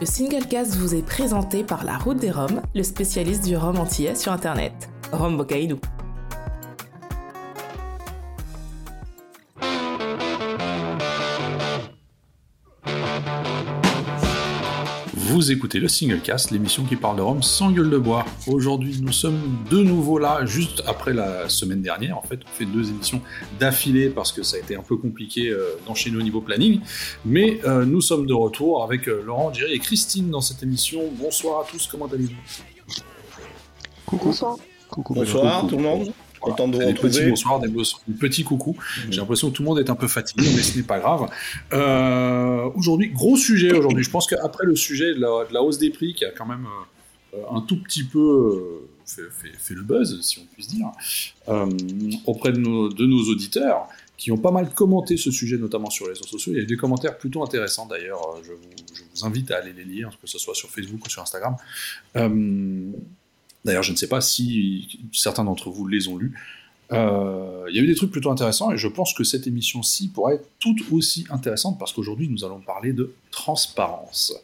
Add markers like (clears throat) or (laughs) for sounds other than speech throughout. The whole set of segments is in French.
Le Singlecast vous est présenté par La Route des Roms, le spécialiste du rhum antillais sur Internet. Rome Bocaïdou. Vous écoutez le Singlecast, l'émission qui parle de Rome sans gueule de bois. Aujourd'hui, nous sommes de nouveau là, juste après la semaine dernière. En fait, on fait deux émissions d'affilée parce que ça a été un peu compliqué euh, d'enchaîner au niveau planning. Mais euh, nous sommes de retour avec euh, Laurent, Jerry et Christine dans cette émission. Bonsoir à tous, comment allez-vous? Coucou. Bonsoir. Coucou. Bonsoir tout le monde. Content de vous des petits retrouver. bonsoirs, des petits coucou. J'ai l'impression que tout le monde est un peu fatigué, mais ce n'est pas grave. Euh, aujourd'hui, gros sujet aujourd'hui. Je pense qu'après le sujet de la, de la hausse des prix, qui a quand même euh, un tout petit peu euh, fait, fait- fait le buzz, si on puisse dire, auprès de nos, de nos auditeurs, qui ont pas mal commenté ce sujet, notamment sur les réseaux sociaux. Il y a eu des commentaires plutôt intéressants d'ailleurs. Je vous, je vous invite à aller les lire, que ce soit sur Facebook ou sur Instagram. Euh, D'ailleurs, je ne sais pas si certains d'entre vous les ont lus. Euh, il y a eu des trucs plutôt intéressants et je pense que cette émission-ci pourrait être tout aussi intéressante parce qu'aujourd'hui nous allons parler de transparence.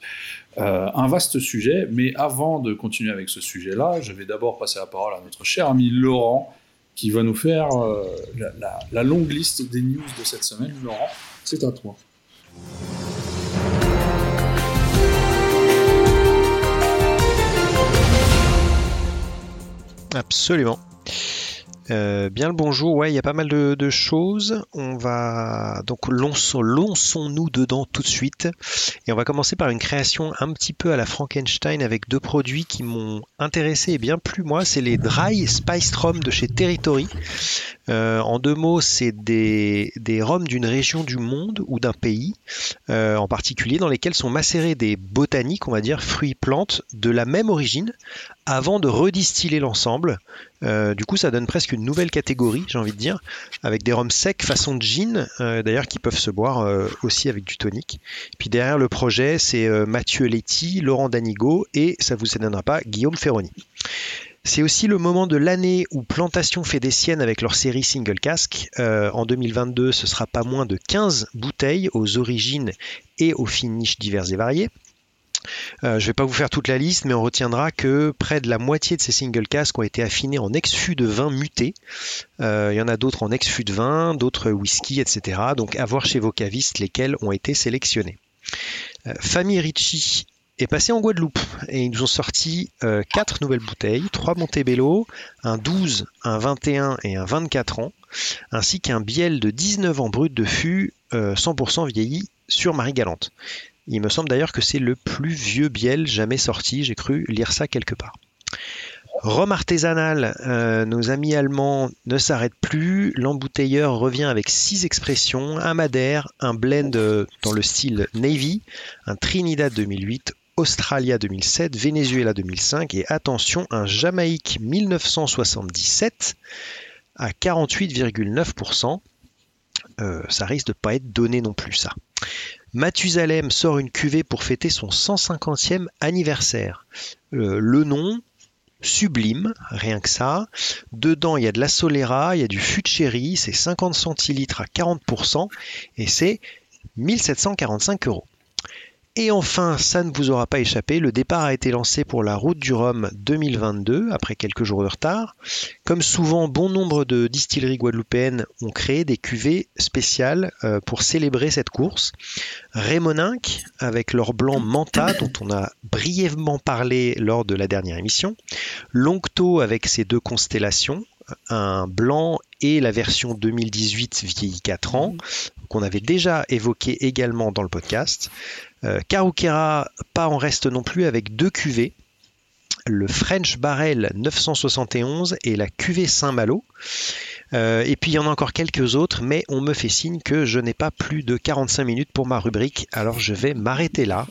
Euh, un vaste sujet, mais avant de continuer avec ce sujet-là, je vais d'abord passer la parole à notre cher ami Laurent qui va nous faire euh, la, longue liste des news de cette semaine. Laurent, c'est à toi. Absolument. Euh, bien le bonjour, ouais, il y a pas mal de, choses. On va donc lançons- lançons-nous dedans tout de suite. Et on va commencer par une création un petit peu à la Frankenstein avec deux produits qui m'ont intéressé et bien plu moi. C'est les Dry Spiced Rum de chez Territory. Euh, en deux mots, c'est des, rhums d'une région du monde ou d'un pays euh, en particulier dans lesquels sont macérés des botaniques, on va dire, fruits, plantes de la même origine avant de redistiller l'ensemble. Euh, du coup, ça donne presque une nouvelle catégorie, j'ai envie de dire, avec des rhums secs façon gin, d'ailleurs, qui peuvent se boire aussi avec du tonic. Puis derrière le projet, c'est Mathieu Letty, Laurent Danigo et, ça vous étonnera pas, Guillaume Ferroni. C'est aussi le moment de l'année où Plantation fait des siennes avec leur série Single Cask. Euh, en 2022, ce sera pas moins de 15 bouteilles aux origines et aux finishes divers et variés. Euh, je ne vais pas vous faire toute la liste, mais on retiendra que près de la moitié de ces single casques ont été affinés en ex-fût de vin muté. Euh, il y en a d'autres en ex-fût de vin, d'autres whisky, etc. Donc à voir chez vos cavistes lesquels ont été sélectionnés. Euh, Famille Ricci est passé en Guadeloupe et ils nous ont sorti euh, quatre nouvelles bouteilles, trois Montebello, un 12, un 21 et un 24 ans, ainsi qu'un biel de 19 ans brut de fût, euh, 100% vieilli sur Marie-Galante. Il me semble d'ailleurs que c'est le plus vieux biel jamais sorti, j'ai cru lire ça quelque part. Rhum artisanal, euh, nos amis allemands ne s'arrêtent plus. L'embouteilleur revient avec six expressions un Madère, un blend euh, dans le style Navy, un Trinidad 2008, Australia 2007, Venezuela 2005 et attention, un Jamaïque 1977 à 48,9%. Euh, ça risque de pas être donné non plus ça. Mathusalem sort une cuvée pour fêter son 150e anniversaire. Euh, le nom, sublime, rien que ça. Dedans, il y a de la Solera, il y a du chéri, c'est 50 centilitres à 40% et c'est 1745 euros. Et enfin, ça ne vous aura pas échappé, le départ a été lancé pour la route du Rhum 2022, après quelques jours de retard. Comme souvent, bon nombre de distilleries guadeloupéennes ont créé des cuvées spéciales euh, pour célébrer cette course. Rémoninck, avec leur blanc Manta, dont on a brièvement parlé lors de la dernière émission. Longto, avec ses deux constellations, un blanc et la version 2018 vieilli 4 ans, qu'on avait déjà évoqué également dans le podcast. Euh, pas en reste non plus avec deux cuvées. Le French Barrel 971 et la cuvée Saint-Malo. Euh, et puis il y en a encore quelques autres, mais on me fait signe que je n'ai pas plus de 45 minutes pour ma rubrique, alors je vais m'arrêter là.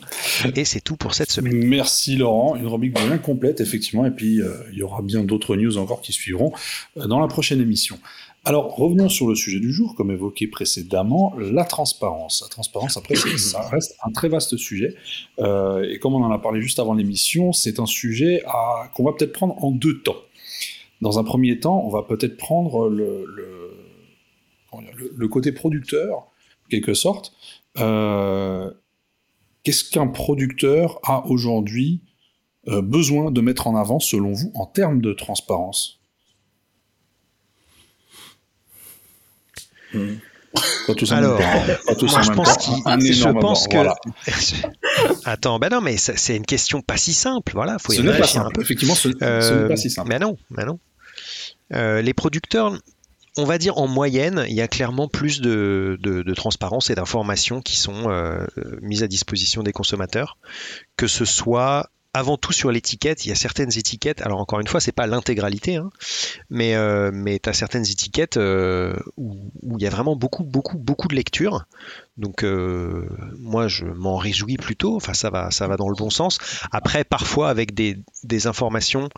Et c'est tout pour cette semaine. Merci Laurent, une rubrique bien complète effectivement, et puis euh, il y aura bien d'autres news encore qui suivront euh, dans la prochaine émission. Alors revenons sur le sujet du jour, comme évoqué précédemment, la transparence. La transparence, après, ça reste un très vaste sujet, et comme on en a parlé juste avant l'émission, c'est un sujet qu'on va peut-être prendre en deux temps. Dans un premier temps, on va peut-être prendre le, côté producteur, en quelque sorte, euh, qu'est-ce qu'un producteur a aujourd'hui euh, besoin de mettre en avant, selon vous, en termes de transparence? Alors, moi, je pense je pense que. (laughs) Attends, ben non, mais c'est une question pas si simple. Voilà, faut y réfléchir un peu. Effectivement, ce, n'est pas euh, si simple. Mais non, mais non. Euh, les producteurs, on va dire en moyenne, il y a clairement plus de, de, transparence et d'informations qui sont euh, mises à disposition des consommateurs, que ce soit avant tout sur l'étiquette, il y a certaines étiquettes, alors encore une fois, c'est pas l'intégralité, hein, mais, euh, mais tu as certaines étiquettes euh, où, il y a vraiment beaucoup, beaucoup, beaucoup de lecture. Donc euh, moi, je m'en réjouis plutôt, enfin ça va, ça va dans le bon sens. Après, parfois avec des, des informations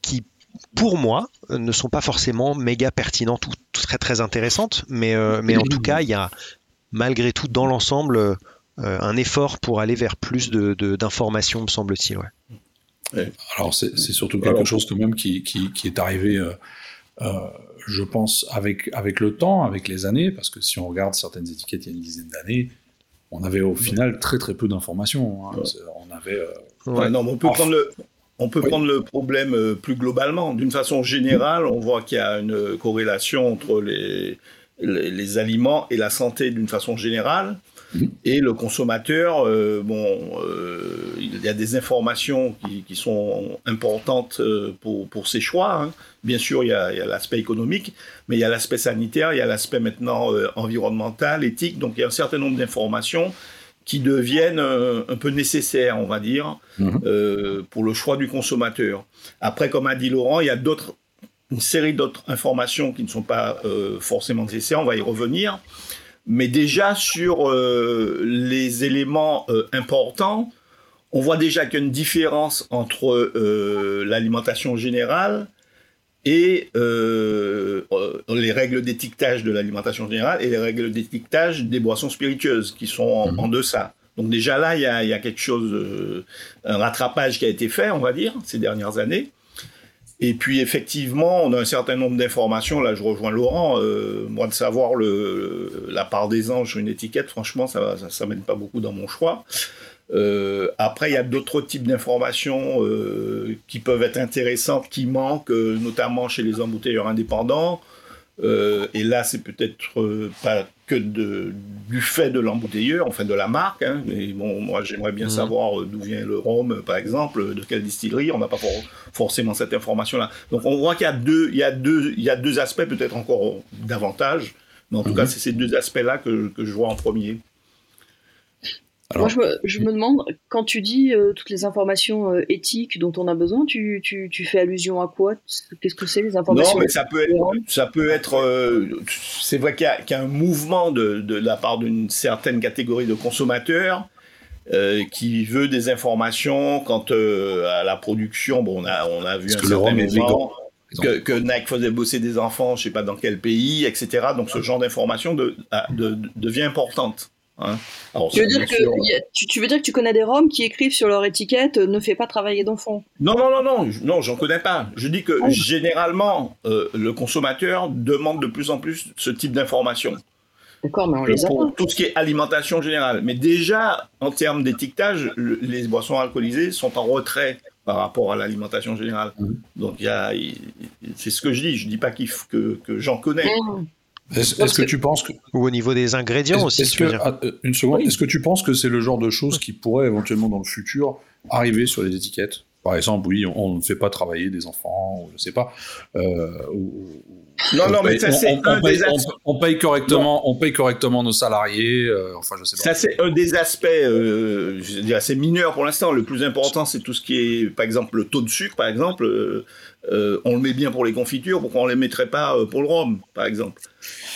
qui pour moi, ne sont pas forcément méga pertinentes ou très très intéressantes, mais, mais en tout cas, il y a malgré tout dans l'ensemble un effort pour aller vers plus d'informations, de, me semble-t-il. Ouais. Alors c'est surtout quelque chose quand même qui, est arrivé, euh, euh, je pense, avec, avec le temps, avec les années, parce que si on regarde certaines étiquettes il y a une dizaine d'années, on avait au final très très peu d'informations. Hein. On avait. non, on peut prendre le. On peut prendre le problème plus globalement. D'une façon générale, on voit qu'il y a une corrélation entre les, les aliments et la santé d'une façon générale. Et le consommateur, euh, bon, euh, il y a des informations qui, sont importantes euh, pour, pour ses choix. Hein. Bien sûr, il y a, l'aspect économique, mais il y a l'aspect sanitaire, il y a l'aspect maintenant environnemental, éthique. Donc il y a un certain nombre d'informations qui deviennent un peu nécessaires, on va dire, mhm. pour le choix du consommateur. Après, comme a dit Laurent, il y a d'autres, une série d'autres informations qui ne sont pas forcément nécessaires. On va y revenir. Mais déjà sur euh, les éléments euh, importants, on voit déjà qu'il y a une différence entre euh, l'alimentation générale et les règles d'étiquetage de l'alimentation générale et les règles d'étiquetage des boissons spiritueuses qui sont en, mhm. deçà. Donc déjà là, il y a, y a, quelque chose, un rattrapage qui a été fait, on va dire, ces dernières années. Et puis effectivement, on a un certain nombre d'informations. Là, je rejoins Laurent. Euh, moi, de savoir la part des anges sur une étiquette, franchement, ça ça, mène pas beaucoup dans mon choix. Euh, après, il y a d'autres types d'informations euh, qui peuvent être intéressantes, qui manquent, notamment chez les embouteilleurs indépendants. Et là, c'est peut-être pas que de, du fait de l'embouteilleur, enfin de la marque. Hein. Mais bon, moi, j'aimerais bien mmh. savoir euh, d'où vient le rhum, par exemple, de quelle distillerie. On n'a pas forcément cette information-là. Donc, on voit qu'il y a deux, il y a deux, il y a deux aspects, peut-être encore davantage. Mais en tout cas, mmh. c'est ces deux aspects-là que, que je vois en premier. Moi, je me, demande, quand tu dis euh, toutes les informations euh, éthiques dont on a besoin, tu, tu, tu fais allusion à quoi? Qu'est-ce que c'est les informations Non, mais ça peut être, ça peut être euh, c'est vrai qu'il y, y, a un mouvement de, de la part d'une certaine catégorie de consommateurs qui veut des informations quant à la production. Bon, on a, on a vu un certain mouvement. Que, que, Nike faisait bosser des enfants, je sais pas dans quel pays, etc. Donc ce genre d'information de, de, devient importante. Hein. tu, veux dire que, tu, veux dire que tu connais des Roms qui écrivent sur leur étiquette euh, ne fais pas travailler d'enfants Non, non, non, non, non, j'en connais pas. Je dis que ah généralement, euh, le consommateur demande de plus en plus ce type d'informations. D'accord, mais on les a Pour tout ce qui est alimentation générale. Mais déjà, en termes d'étiquetage, les boissons alcoolisées sont en retrait par rapport à l'alimentation générale. Mmh. Donc, c'est ce que je dis. Je dis pas que, que j'en connais. Mmh. Est-ce que tu penses que... Ou au niveau des ingrédients aussi, est-ce que, ah, euh, Une seconde, est-ce que tu penses que c'est le genre de choses qui pourrait éventuellement dans le futur arriver sur les étiquettes? Par exemple, oui, on ne fait pas travailler des enfants, ou je ne sais pas. Euh, non, non, mais ça c'est un des aspects. On, paye correctement, on paye correctement nos salariés. Euh, enfin, je sais pas. Ça c'est un des aspects, je dirais, assez mineurs pour l'instant. Le plus important, c'est tout ce qui est, par exemple, le taux de sucre, par exemple. on le met bien pour les confitures, pourquoi on ne les mettrait pas pour le rhum, par exemple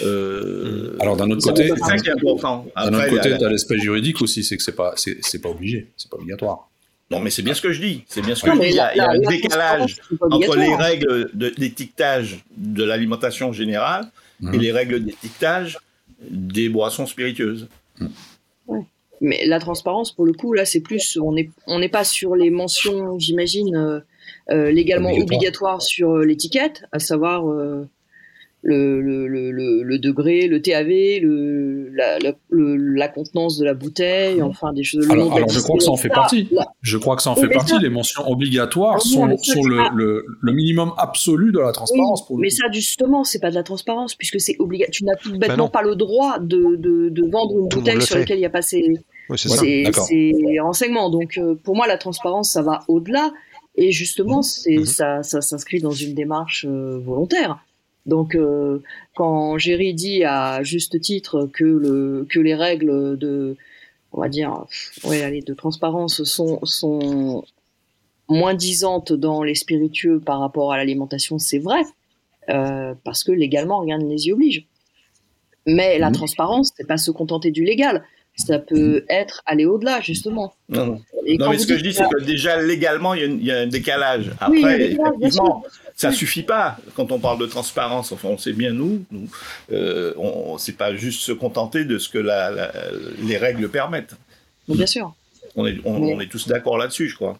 euh, Alors d'un autre côté, d'un autre côté, tu as l'aspect juridique aussi, c'est que c'est pas, c'est pas obligé, c'est pas obligatoire. Non, mais c'est bien ce que je dis. C'est bien ce que je dis. Il y a, un décalage entre les règles d'étiquetage de, l'alimentation générale et mhm. les règles d'étiquetage des boissons spiritueuses. Mais la transparence, pour le coup, là, c'est plus, on n'est on n'est pas sur les mentions, j'imagine, euh, euh, légalement obligatoires sur l'étiquette, à savoir le, le, le, le, degré, le TAV, le, la, la, la, contenance de la bouteille, enfin des choses. Alors, alors je crois que ça en fait partie. Je crois que ça en fait partie. Les mentions obligatoires sont, sont le, le, minimum absolu de la transparence. mais ça, justement, c'est pas de la transparence puisque c'est obligatoire. Tu n'as tout bah bêtement pas le droit de, de, de vendre une bouteille sur laquelle il n'y a pas ces, ces, renseignements. Donc, euh, pour moi, la transparence, ça va au-delà. Et justement, mmh. c'est mmh. ça, ça s'inscrit dans une démarche euh, volontaire. Donc, euh, quand Géry dit à juste titre que, le, que les règles de, on va dire, ouais, allez, de transparence sont, sont moins disantes dans les spiritueux par rapport à l'alimentation, c'est vrai, euh, parce que légalement, rien ne les y oblige. Mais la mmh. transparence, c'est pas se contenter du légal ça peut être aller au-delà, justement. Non, non. mais ce que je dis, c'est que déjà, légalement, il y, a un décalage. Après, effectivement, ça suffit pas. Quand on parle de transparence, enfin, on sait bien, nous, nous euh, on, c'est pas juste se contenter de ce que la, les règles permettent. bien sûr. On est, on, est tous d'accord là-dessus, je crois.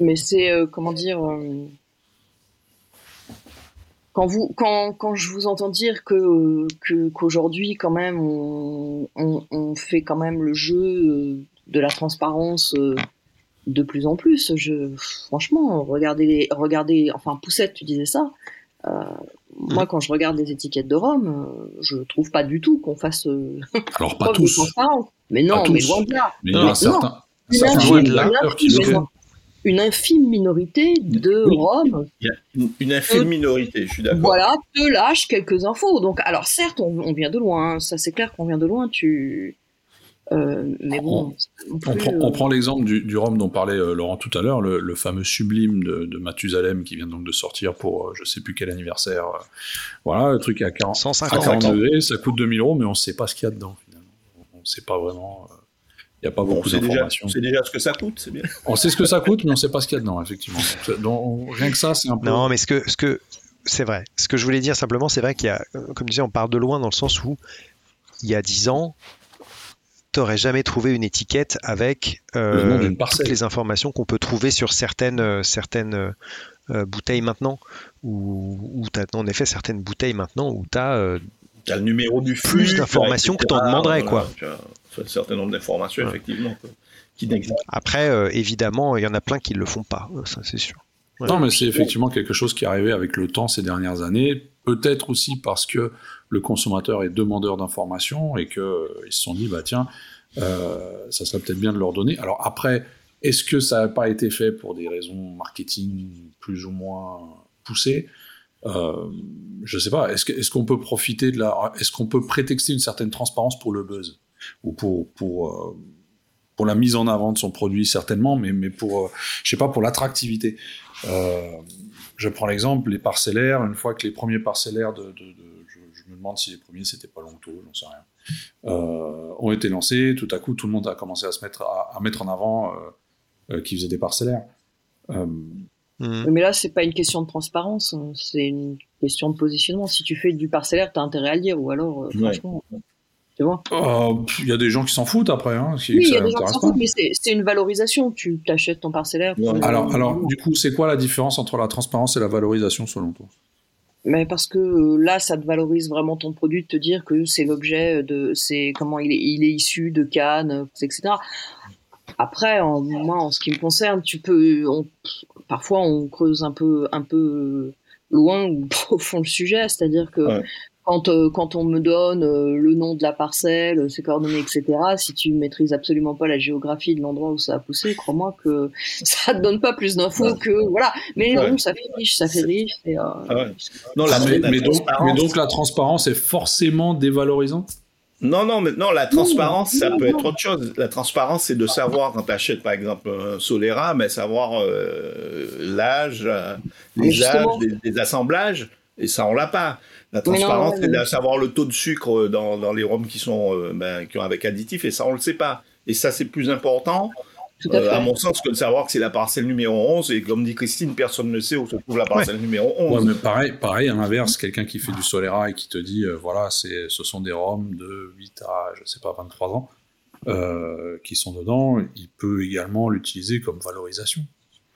Mais c'est, euh, comment dire... Euh, quand vous quand, quand je vous entends dire que qu'aujourd'hui quand même on, on, fait quand même le jeu euh, de la transparence euh, de plus en plus je franchement regardez les regardez enfin Poussette tu disais ça euh, moi mm. quand je regarde les étiquettes de Rome je trouve pas du tout qu'on fasse alors pas tous. mais non mais loin de là. Mais y a certains, certains de qui une infime minorité de a une, infime minorité, je suis d'accord. Voilà, te lâche quelques infos. Donc, alors certes, on, vient de loin, hein. ça c'est clair qu'on vient de loin. Tu, euh, mais bon, on, euh, prend, l'exemple du, Rome dont parlait euh, Laurent tout à l'heure, le, fameux sublime de, de, Mathusalem qui vient donc de sortir pour je sais plus quel anniversaire. voilà, le truc à 40, 150 degrés, ça coûte 2000 euros, mais on ne sait pas ce qu'il y a dedans finalement. On ne sait pas vraiment. Il n'y a pas beaucoup d'informations. C'est déjà ce que ça coûte, c'est bien. On sait ce que ça coûte, mais on ne sait pas ce qu'il y a dedans, effectivement. Donc, rien que ça, c'est un peu. Non, mais ce que, ce que c'est vrai. Ce que je voulais dire simplement, c'est vrai qu'il y a, comme je disais, on part de loin dans le sens où il y a 10 ans, tu n'aurais jamais trouvé une étiquette avec euh, toutes les informations qu'on peut trouver sur certaines, euh, certaines euh, bouteilles maintenant. Ou tu as en effet certaines bouteilles maintenant où tu as. Le numéro du flux. Plus d'informations que tu en demanderais, quoi un certain nombre d'informations, effectivement, qui n'existent Après, euh, évidemment, il y en a plein qui ne le font pas, euh, ça c'est sûr. Non, mais c'est effectivement quelque chose qui est arrivé avec le temps ces dernières années. Peut-être aussi parce que le consommateur est demandeur d'informations et qu'ils euh, se sont dit, bah tiens, ça serait peut-être bien de leur donner. Alors après, est-ce que ça n'a pas été fait pour des raisons marketing plus ou moins poussées? Euh, Je sais pas. Est-ce qu'on peut profiter de la, est-ce qu'on peut prétexter une certaine transparence pour le buzz? Ou pour pour euh, pour la mise en avant de son produit certainement, mais mais pour euh, je sais pas pour l'attractivité. Euh, je prends l'exemple les parcellaires. Une fois que les premiers parcellaires de, je, me demande si les premiers c'était pas Longto, j'en sais rien, ont été lancés, tout à coup tout le monde a commencé à se mettre à, mettre en avant qui faisait des parcellaires. Mais là, c'est pas une question de transparence, hein. c'est une question de positionnement. Si tu fais du parcellaire, tu as intérêt à le dire, ou alors, franchement. Euh, il y a des gens qui s'en foutent après. Hein, oui, il y a des gens qui s'en foutent, mais c'est une valorisation. Tu t'achètes ton parcellaire. Alors, alors, du coup, c'est quoi la différence entre la transparence et la valorisation selon toi? Mais parce que euh, là, ça te valorise vraiment ton produit, de te dire que c'est l'objet de, c'est comment il est, il est issu de Cannes, etc. Après, en, moi, en ce qui me concerne, tu peux, parfois, on creuse un peu, un peu loin ou (laughs) profond le sujet, c'est-à-dire que quand, euh, quand on me donne euh, le nom de la parcelle, ses coordonnées, etc., si tu maîtrises absolument pas la géographie de l'endroit où ça a poussé, crois-moi que (laughs) ça te donne pas plus d'infos que voilà. Mais non, ça fait riche, ça fait riche. Euh, ah non, la, mais, donc, mais, donc, la transparence est forcément dévalorisante? Non, non, mais non, la transparence, ça peut être autre chose. La transparence, c'est de savoir, quand tu achètes par exemple un Solera, mais savoir l'âge, les âges des, assemblages, et ça, on l'a pas. La transparence, c'est de savoir le taux de sucre dans, dans les rhums qui sont euh, ben, qui ont avec additifs, et ça, on le sait pas. Et ça, c'est plus important, à, euh, à, mon sens, que de savoir que c'est la parcelle numéro 11. Et comme dit Christine, personne ne sait où se trouve la parcelle numéro 11. mais pareil, pareil, à l'inverse, quelqu'un qui fait du Solera et qui te dit, euh, voilà, c'est, ce sont des rhums de 8 à, je sais pas, 23 ans, qui sont dedans, il peut également l'utiliser comme valorisation.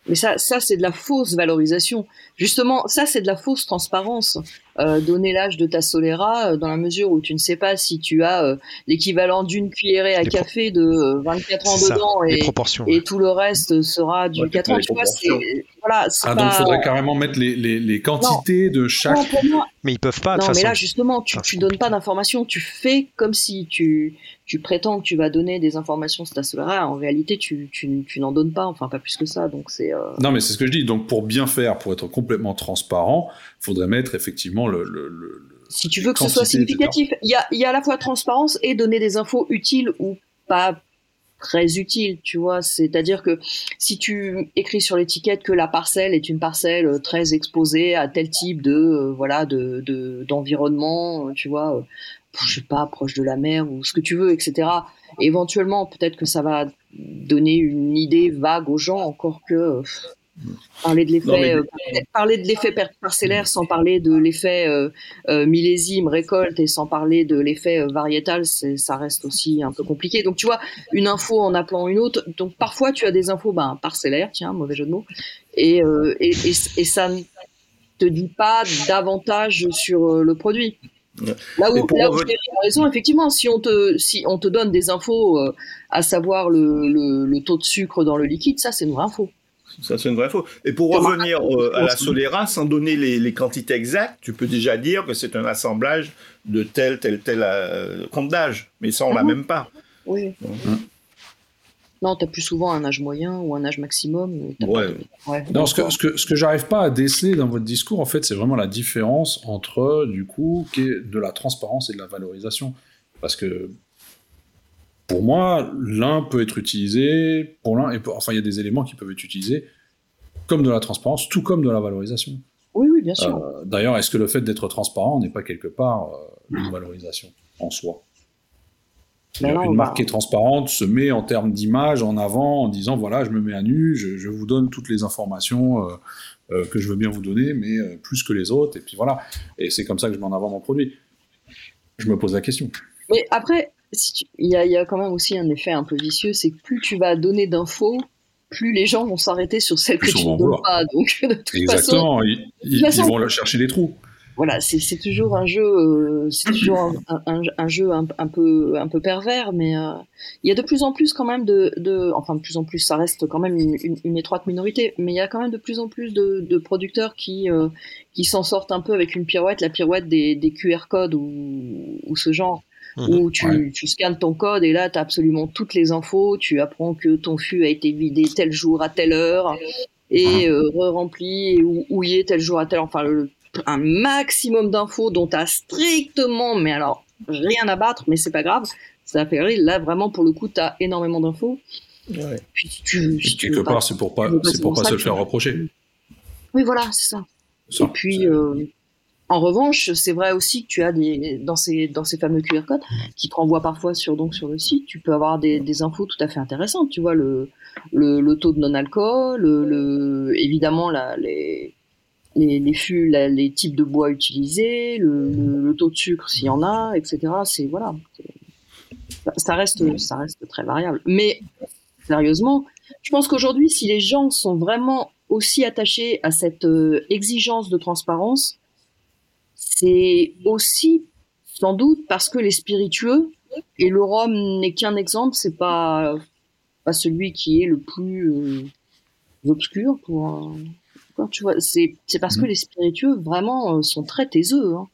Mais ça, ça c'est de la fausse valorisation. Justement, ça, c'est de la fausse transparence. Euh, donner l'âge de ta Solera euh, dans la mesure où tu ne sais pas si tu as euh, l'équivalent d'une cuillerée à café de 24 ans dedans et, et tout le reste sera du 4 ans. Tu vois, voilà, ah, donc il faudrait carrément mettre les, les, les quantités de chaque. mais ils peuvent pas. non, mais là justement, tu, tu donnes pas d'informations. Tu fais comme si tu, tu prétends que tu vas donner des informations sur ta Solera. En réalité, tu, tu, tu n'en donnes pas. Enfin, pas plus que ça. Donc c'est. Non, mais c'est ce que je dis. Donc pour bien faire, pour être complètement transparent, il faudrait mettre effectivement le, le, si tu veux que ce soit significatif, il y a, y a à la fois transparence et donner des infos utiles ou pas très utiles, tu vois. C'est-à-dire que si tu écris sur l'étiquette que la parcelle est une parcelle euh, très exposée à tel type de euh, voilà de d'environnement, euh, tu vois, je sais pas proche de la mer ou ce que tu veux, etc. Éventuellement, peut-être que ça va donner une idée vague aux gens, encore que Parler de l'effet, euh, parler de l'effet parcellaire sans parler de l'effet euh, euh, millésime récolte et sans parler de l'effet variétal, ça reste aussi un peu compliqué. Donc tu vois, une info en appelant une autre. Donc parfois tu as des infos ben, parcellaires, tiens, mauvais jeu de mots, et, et, et, ça ne te dit pas davantage sur le produit. Là où, là où raison, effectivement, si on te, si on te donne des infos, à savoir le, le, le, taux de sucre dans le liquide, ça c'est une vraie info. Ça, c'est une vraie faute. Et pour revenir euh, à la Solera, sans donner les, quantités exactes, tu peux déjà dire que c'est un assemblage de tel, tel, tel euh, compte d'âge. Mais ça, on l'a mhm. même pas. Oui. Non, tu as plus souvent un âge moyen ou un âge maximum. Ouais. Non, ce que, ce que, ce que j'arrive pas à déceler dans votre discours, en fait, c'est vraiment la différence entre, du coup, qui est de la transparence et de la valorisation. Parce que pour moi, l'un peut être utilisé pour l'un, et enfin, il y a des éléments qui peuvent être utilisés comme de la transparence, tout comme de la valorisation. Oui, oui, bien sûr. Euh, d'ailleurs, est-ce que le fait d'être transparent n'est pas quelque part euh, une valorisation en soi? Ben Une marque qui est transparente se met en termes d'image en avant en disant voilà, je me mets à nu, je, vous donne toutes les informations euh, que je veux bien vous donner, mais plus que les autres, et puis voilà. Et c'est comme ça que je mets en avant mon produit. Je me pose la question. Mais après, il y, a, quand même aussi un effet un peu vicieux, c'est que plus tu vas donner d'infos, plus les gens vont s'arrêter sur celles que tu ne donnes pas. Donc, de toute Exactement, façon, ils, ils, vont chercher des trous. Voilà, c'est toujours un jeu, euh, c'est toujours un, un, jeu un, peu un peu pervers, mais euh, il y a de plus en plus quand même de, de, enfin de plus en plus, ça reste quand même une, une, étroite minorité, mais il y a quand même de plus en plus de, de producteurs qui euh, qui s'en sortent un peu avec une pirouette, la pirouette des, des QR codes ou, ou ce genre où tu, tu, scannes ton code et là, tu as absolument toutes les infos. Tu apprends que ton fût a été vidé tel jour à telle heure et euh, re-rempli et houillé tel jour à tel Enfin, un maximum d'infos dont tu as strictement, mais alors, rien à battre, mais c'est pas grave. Ça fait rire. Là, vraiment, pour le coup, tu as énormément d'infos. Ouais. Puis tu, quelque part, c'est pour pas, c'est pour pas se le faire reprocher. Oui, voilà, c'est ça. Et puis, euh, en revanche, c'est vrai aussi que tu as des, dans ces, dans ces fameux QR codes qui te renvoient parfois sur, donc, sur le site, tu peux avoir des, infos tout à fait intéressantes. Tu vois, le, le, taux de non-alcool, le, évidemment, les, les, les fûts, les types de bois utilisés, le, le, taux de sucre s'il y en a, etc. C'est, voilà. Ça reste, ça reste très variable. Mais, sérieusement, je pense qu'aujourd'hui, si les gens sont vraiment aussi attachés à cette euh, exigence de transparence, c'est aussi sans doute parce que les spiritueux et le rhum n'est qu'un exemple, c'est pas pas celui qui est le plus euh, obscur pour tu vois c'est c'est parce que mm. les spiritueux vraiment euh, sont très taiseux hein.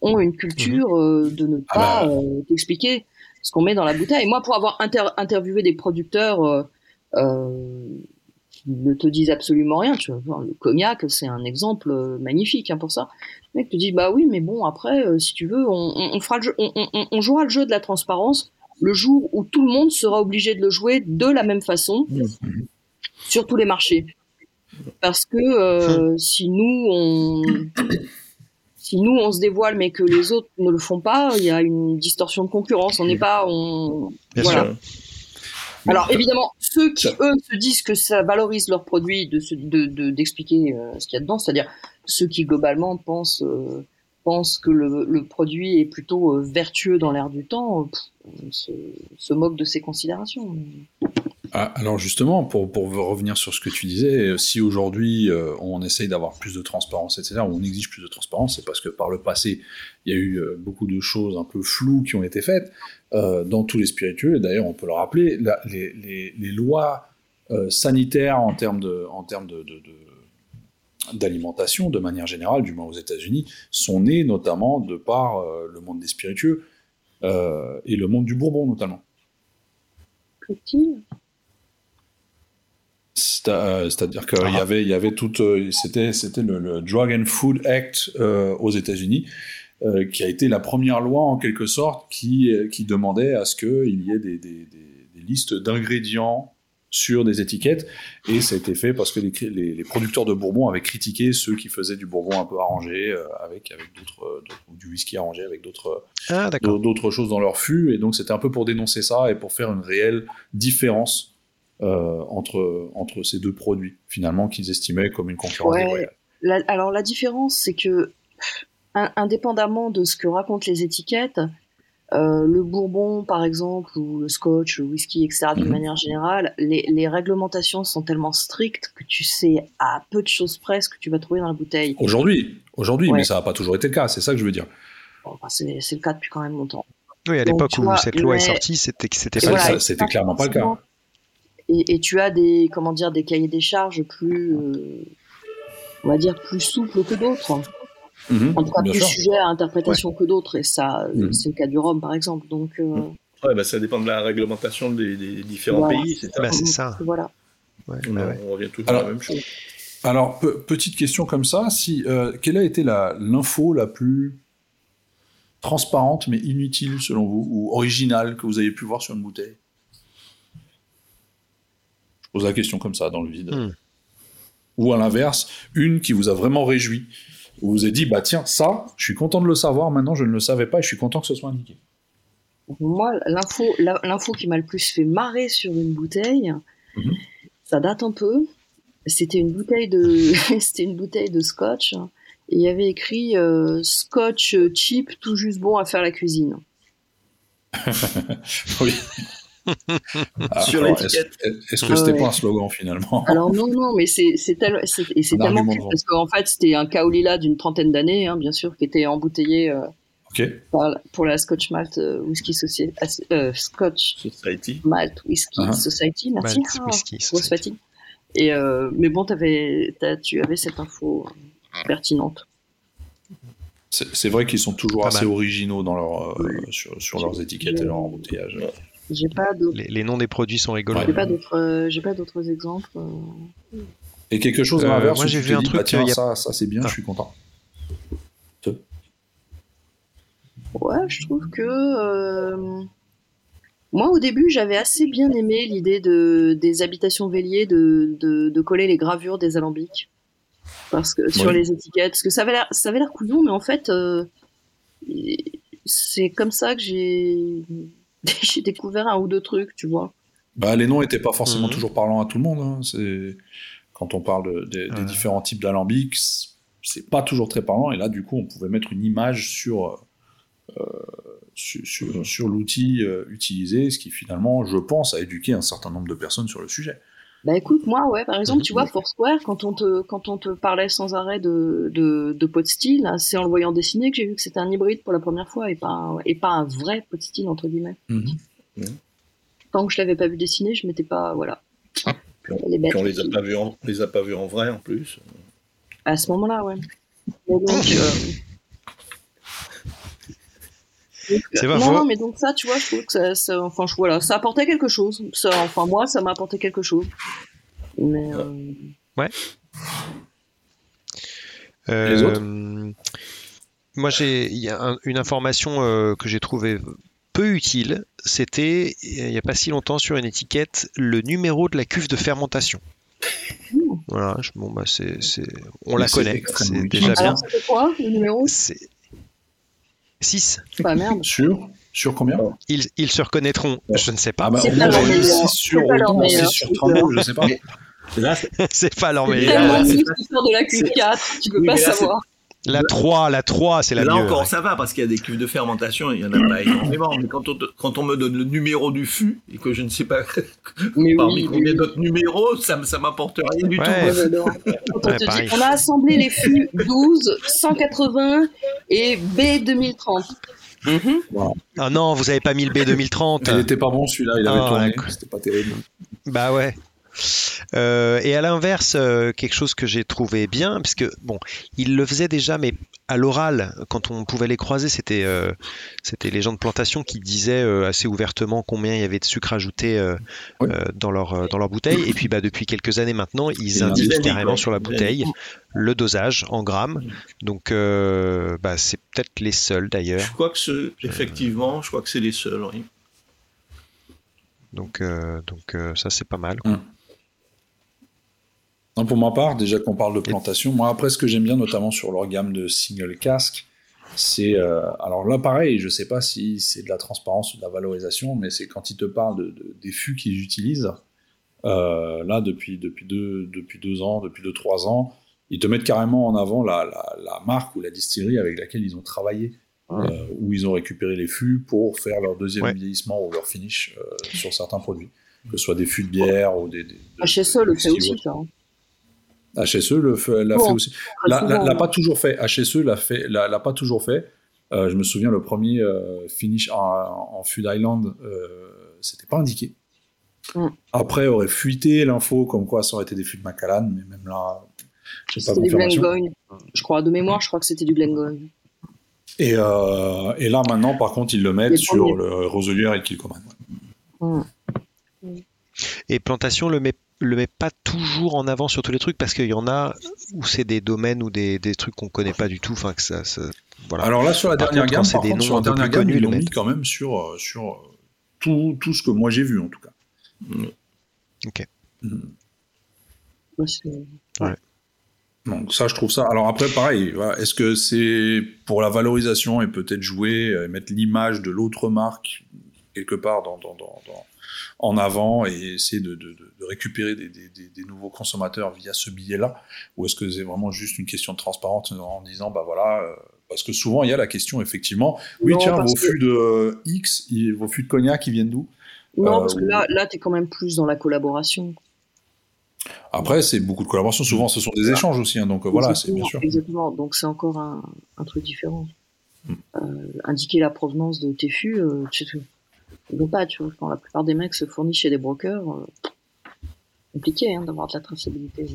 ont une culture mm-hmm. euh, de ne ah pas bah. t'expliquer ce qu'on met dans la bouteille et moi pour avoir interviewé des producteurs ne te disent absolument rien. Tu vois, le cognac, c'est un exemple euh, magnifique hein, pour ça. Le mec te dit bah oui, mais bon après, euh, si tu veux, on, fera le jeu, on, jouera le jeu de la transparence le jour où tout le monde sera obligé de le jouer de la même façon sur tous les marchés. Parce que euh, si nous on si nous on se dévoile mais que les autres ne le font pas, il y a une distorsion de concurrence. On n'est pas on voilà. Alors évidemment, ceux qui eux se disent que ça valorise leur produit, de d'expliquer euh, ce qu'il y a dedans, c'est-à-dire ceux qui globalement pensent euh, pensent que le, produit est plutôt euh, vertueux dans l'air du temps, se, se moquent de ces considérations. Ah, alors justement, pour, revenir sur ce que tu disais, si aujourd'hui euh, on essaye d'avoir plus de transparence, etc., ou on exige plus de transparence, c'est parce que par le passé, il y a eu euh, beaucoup de choses un peu floues qui ont été faites euh, dans tous les spiritueux, d'ailleurs on peut le rappeler, les, lois sanitaires en termes de... D'alimentation, de manière générale, du moins aux États-Unis, sont nées notamment de par le monde des spiritueux et le monde du Bourbon notamment. Euh, c'est-à-dire qu'il y ah. avait, il y avait tout, euh, c'était, c'était le, Drug and Food Act euh, aux États-Unis, qui a été la première loi en quelque sorte qui, qui demandait à ce qu'il y ait des, des, des, listes d'ingrédients sur des étiquettes, et ça a été fait parce que les, les, producteurs de Bourbon avaient critiqué ceux qui faisaient du Bourbon un peu arrangé, avec, avec d'autres, du whisky arrangé avec d'autres, ah, d'autres choses dans leur fût, et donc c'était un peu pour dénoncer ça et pour faire une réelle différence euh, entre, entre ces deux produits, finalement, qu'ils estimaient comme une concurrence alors la différence, c'est que, indépendamment de ce que racontent les étiquettes, euh, le bourbon, par exemple, ou le scotch, le whisky, etc., d'une mhm. manière générale, les, les, réglementations sont tellement strictes que tu sais à peu de choses près ce que tu vas trouver dans la bouteille. Aujourd'hui, aujourd'hui, mais ça n'a pas toujours été le cas, c'est ça que je veux dire. Bah, c'est le cas depuis quand même longtemps. Oui, à l'époque où cette loi est sortie, c'était C'était clairement pas le cas et, tu as des comment dire des cahiers des charges plus euh, on va dire plus souples que d'autres. Mhm, en tout cas plus sujets à interprétation que d'autres. Et ça mhm. c'est le cas du Rhum par exemple. Donc euh, mhm. ouais, bah, ça dépend de la réglementation des, différents pays c'est ça, bah, ça. voilà. Bah on, revient tout à la même chose. alors petite question comme ça si euh, quelle a été l'info la, plus transparente mais inutile selon vous ou originale que vous avez pu voir sur une bouteille? Pose la question comme ça, dans le vide. Hmm. Ou à l'inverse, une qui vous a vraiment réjoui. Vous vous avez dit, bah tiens, ça, je suis content de le savoir, maintenant je ne le savais pas et je suis content que ce soit indiqué. Moi, l'info, l'info qui m'a le plus fait marrer sur une bouteille, mhm. ça date un peu. C'était une bouteille de, (laughs) c'était une bouteille de scotch. Et il y avait écrit euh, Scotch cheap, tout juste bon à faire la cuisine. (laughs) oui. Sur l'étiquette. Est-ce que c'était pas un slogan finalement? Alors non, non, mais c'est tellement cool parce qu'en fait c'était un kaolila d'une trentaine d'années, hein, bien sûr, qui était embouteillé euh, pour la Scotch Malt euh, Whisky Society, euh, Scotch Society. Malt Whisky uh-huh. Society, merci. Malt ah, Whisky Society. Et mais bon, avais, tu avais cette info pertinente. C'est vrai qu'ils sont toujours assez originaux dans leur, sur, sur leurs étiquettes et leur embouteillage. J'ai pas les, les, noms des produits sont rigolos. J'ai pas d'autres, euh, j'ai pas d'autres exemples. Euh. Et quelque chose d'inverse. Euh, moi j'ai vu un truc. Bah, tiens, ça, ça c'est bien, je suis content. Ouais, je trouve que moi au début j'avais assez bien aimé l'idée de des habitations Vélier de, de, de, coller les gravures des alambics parce que sur les étiquettes, parce que ça avait l'air ça avait l'air couillon, mais en fait c'est comme ça que j'ai (laughs) j'ai découvert un ou deux trucs, tu vois. Bah, les noms n'étaient pas forcément mhm. toujours parlants à tout le monde. Hein. C'est quand on parle des différents types d'alambics, c'est pas toujours très parlant. Et là, du coup, on pouvait mettre une image sur euh, sur, sur, l'outil euh, utilisé, ce qui finalement, je pense, a éduqué un certain nombre de personnes sur le sujet. Bah écoute, moi, ouais, par exemple, tu vois, Foursquare, quand on te, quand on te parlait sans arrêt de, de, de pot style, c'est en le voyant dessiner que j'ai vu que c'était un hybride pour la première fois et pas un, et pas un vrai pot style, entre guillemets. Mhm. Tant que je l'avais pas vu dessiner, je m'étais pas, voilà. Ah, les bêtes, on les a pas vus en, les a pas vus en vrai, en plus. À ce moment-là, ouais. donc, euh, C'est non, non, mais donc ça, tu vois, je trouve que ça, enfin, voilà, ça apportait quelque chose. Ça, enfin, moi, ça m'a apporté quelque chose. Mais, euh, Ouais. Les autres euh, moi, j'ai il y a une information euh, que j'ai trouvée peu utile. C'était il n'y a pas si longtemps sur une étiquette le numéro de la cuve de fermentation. Voilà, bon bah c'est, on la connaît, c'est déjà bien. C'est quoi le numéro? 6. Bah merde. (laughs) Sur sur combien ils, ils se reconnaîtront, je ne sais pas. Ah bah, c'est pas leur meilleur. 6 sur, autant, 6 sur 32, je ne sais pas. (laughs) c'est pas leur meilleur. C'est tellement de la Q4, tu peux pas savoir. La 3, la 3, c'est la Là mieux. Là encore, ça va, parce qu'il y a des cuves de fermentation, il n'y en a pas énormément. Mais quand on, quand on, me donne le numéro du fût, et que je ne sais pas (laughs) parmi combien d'autres numéros, ça ne m'apporte rien du tout. (laughs) on, a assemblé les fûts 12, 180 et B2030. Ah non, vous avez pas mis le B2030. Il était pas bon celui-là, il avait ah, tourné, c'était pas terrible. Bah ouais. Euh, et à l'inverse, euh, quelque chose que j'ai trouvé bien, puisque bon, il le faisait déjà, mais à l'oral, quand on pouvait les croiser, c'était euh, c'était les gens de plantation qui disaient assez ouvertement combien il y avait de sucre ajouté dans leur dans leur bouteille. Et puis bah depuis quelques années maintenant, ils indiquent carrément sur la bouteille le dosage en grammes. Donc bah, c'est peut-être les seuls d'ailleurs. Je crois que c'est effectivement, je crois que c'est les seuls. Oui. Donc, donc ça c'est pas mal. Hum pour ma part, déjà qu'on parle de plantation, moi après ce que j'aime bien notamment sur leur gamme de single casque, c'est euh, alors là pareil, je sais pas si c'est de la transparence ou de la valorisation, mais c'est quand ils te parlent de, des fûts qu'ils utilisent. Euh, là depuis depuis deux depuis deux ans, depuis deux trois ans, ils te mettent carrément en avant la, la, marque ou la distillerie avec laquelle ils ont travaillé, euh, où ils ont récupéré les fûts pour faire leur deuxième vieillissement ou leur finish sur certains produits, que ce soit des fûts de bière ou des, des HSE le fait aussi ça. Hein. HSE l'a fait aussi. L'a pas toujours fait. HSE l'a fait, l'a pas toujours fait. Euh, je me souviens le premier euh, finish en, en Food Island, euh, c'était pas indiqué. Mm. Après aurait fuité l'info comme quoi ça aurait été des fûts de Macallan, mais même là, j'ai pas confirmation. Je crois de mémoire, je crois que c'était du Glengoyne. Et, euh, et, là maintenant, par contre, ils le mettent sur le Roselier et Kilcoman. Mm. Et Plantation le met le met pas toujours en avant sur tous les trucs parce qu'il y en a où c'est des domaines ou des, des trucs qu'on connaît pas du tout. Enfin, que ça, voilà. Alors là, sur la dernière gamme, par contre, sur la dernière gamme, ils l'ont mis quand même sur, euh, sur euh, tout, tout ce que moi j'ai vu en tout cas. Mm. Ok. Mm. Ouais. Donc ça, je trouve ça. Alors après, pareil, est-ce que c'est pour la valorisation et peut-être jouer, et mettre l'image de l'autre marque quelque part dans, dans, dans, en avant et essayer de, de, de récupérer des, des, des, nouveaux consommateurs via ce billet-là Ou est-ce que c'est vraiment juste une question de transparence en disant, bah voilà, euh, parce que souvent il y a la question effectivement, oui tiens, vos fûts de X, vos fûts de cognac, ils viennent d'où Non, parce que euh, là, là tu es quand même plus dans la collaboration. Après, c'est beaucoup de collaboration. Souvent, ce sont des échanges aussi. Hein, donc voilà, c'est bien sûr. Exactement. Donc c'est encore un, un, truc différent. Hmm. Euh, indiquer la provenance de tes fûts, sais, pas, tu vois. Quand la plupart des mecs se fournissent chez des brokers, euh, compliqué hein, d'avoir de la traçabilité.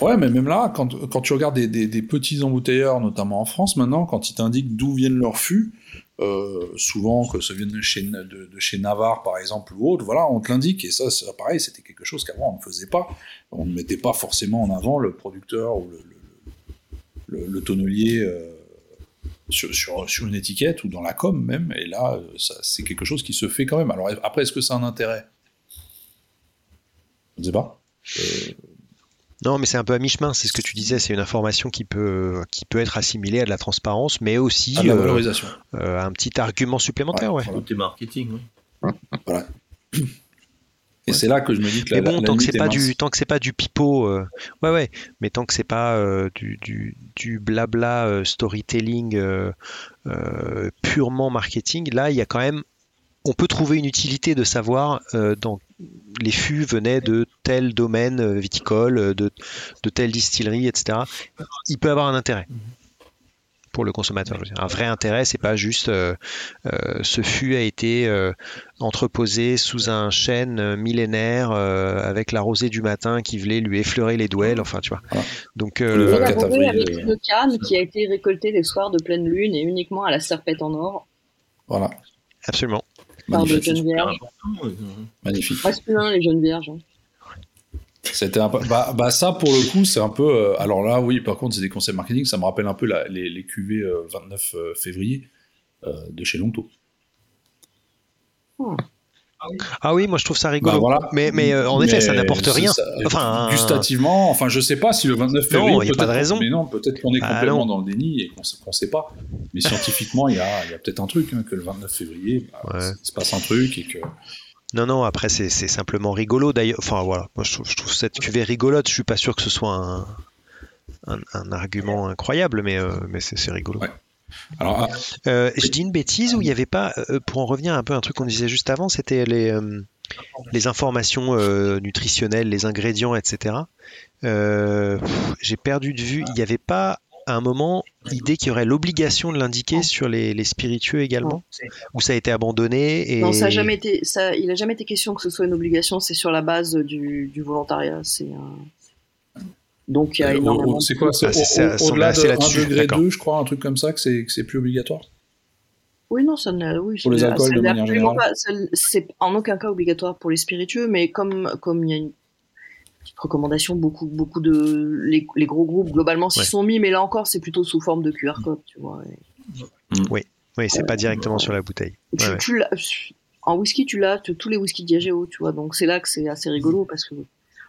Ouais, mais même là, quand, quand tu regardes des, petits embouteilleurs, notamment en France maintenant, quand ils t'indiquent d'où viennent leurs fûts, euh, souvent que ça vient de chez, de, chez Navarre par exemple ou autre, voilà, on te l'indique et ça, pareil, c'était quelque chose qu'avant on ne faisait pas. On ne mettait pas forcément en avant le producteur ou le, le, tonnelier. Euh, sur, sur, une étiquette ou dans la com même, et là, c'est quelque chose qui se fait quand même. Alors après, est-ce que ça a un intérêt? Je ne sais pas. Euh, non, mais c'est un peu à mi-chemin, c'est ce que tu disais, c'est une information qui peut, qui peut être assimilée à de la transparence, mais aussi à la euh, valorisation. Euh, un petit argument supplémentaire. Ouais, ouais. marketing, oui. Voilà. Et c'est là que je me dis que la, mais bon, tant que c'est pas du tant que c'est pas du pipeau, euh, ouais ouais, mais tant que c'est pas euh, du, du, du, blabla euh, storytelling purement marketing, là il y a quand même, on peut trouver une utilité de savoir dans les fûts venaient de tel domaine viticole, de, de telle distillerie, etc. Il peut avoir un intérêt. Mhm pour le consommateur. Un vrai intérêt, c'est pas juste euh, euh, ce fût a été euh, entreposé sous un chêne millénaire avec la rosée du matin qui voulait lui effleurer les douelles. Enfin, tu vois. Donc le avec une canne qui a été récoltée les soirs de pleine lune et uniquement à la serpette en or. Voilà. Absolument. Par de jeunes vierges. Magnifique. Plus les jeunes vierges. Hein. C'était un peu, bah, bah, ça pour le coup c'est un peu euh, alors là oui par contre c'est des conseils marketing ça me rappelle un peu les, les QV 29 février euh, de chez Longto. Ah oui, moi je trouve ça rigolo. Bah, mais, mais euh, en effet, ça n'apporte rien. enfin, gustativement, enfin je sais pas si le 29 février. Non, il n'y a pas de raison. Mais non, peut-être qu'on est ah, complètement dans le déni et qu'on ne sait pas. Mais scientifiquement, il y a, y a peut-être un truc hein, que le 29 février, bah, il se passe un truc et que non, non, après c'est simplement rigolo d'ailleurs. Enfin voilà, moi je trouve, cette cuvée rigolote, je suis pas sûr que ce soit un, un, argument incroyable, mais, mais c'est rigolo. Alors, ah, je dis une bêtise où il n'y avait pas, pour en revenir un peu à un truc qu'on disait juste avant, c'était les, les informations nutritionnelles, les ingrédients, etc. J'ai perdu de vue, il n'y avait pas à un moment l'idée qu'il y aurait l'obligation de l'indiquer sur les, spiritueux également Ou ça a été abandonné et... Non, ça a jamais été, ça, il n'a jamais été question que ce soit une obligation, c'est sur la base du, volontariat. C'est Donc il y a euh, énormément. C'est quoi C'est au-delà de 1 degré 2, je crois, un truc comme ça, que c'est plus obligatoire oui, non, ça n'a oui, pour les alcools de manière générale. C'est en aucun cas obligatoire pour les spiritueux, mais comme comme il y a une petite recommandation, beaucoup, beaucoup de. Les, gros groupes, globalement, s'y sont mis, mais là encore, c'est plutôt sous forme de QR code, tu vois. Oui, oui c'est pas directement sur la bouteille. en whisky, tu l'as, tous les whisky Diageo, tu vois, donc c'est là que c'est assez rigolo parce que.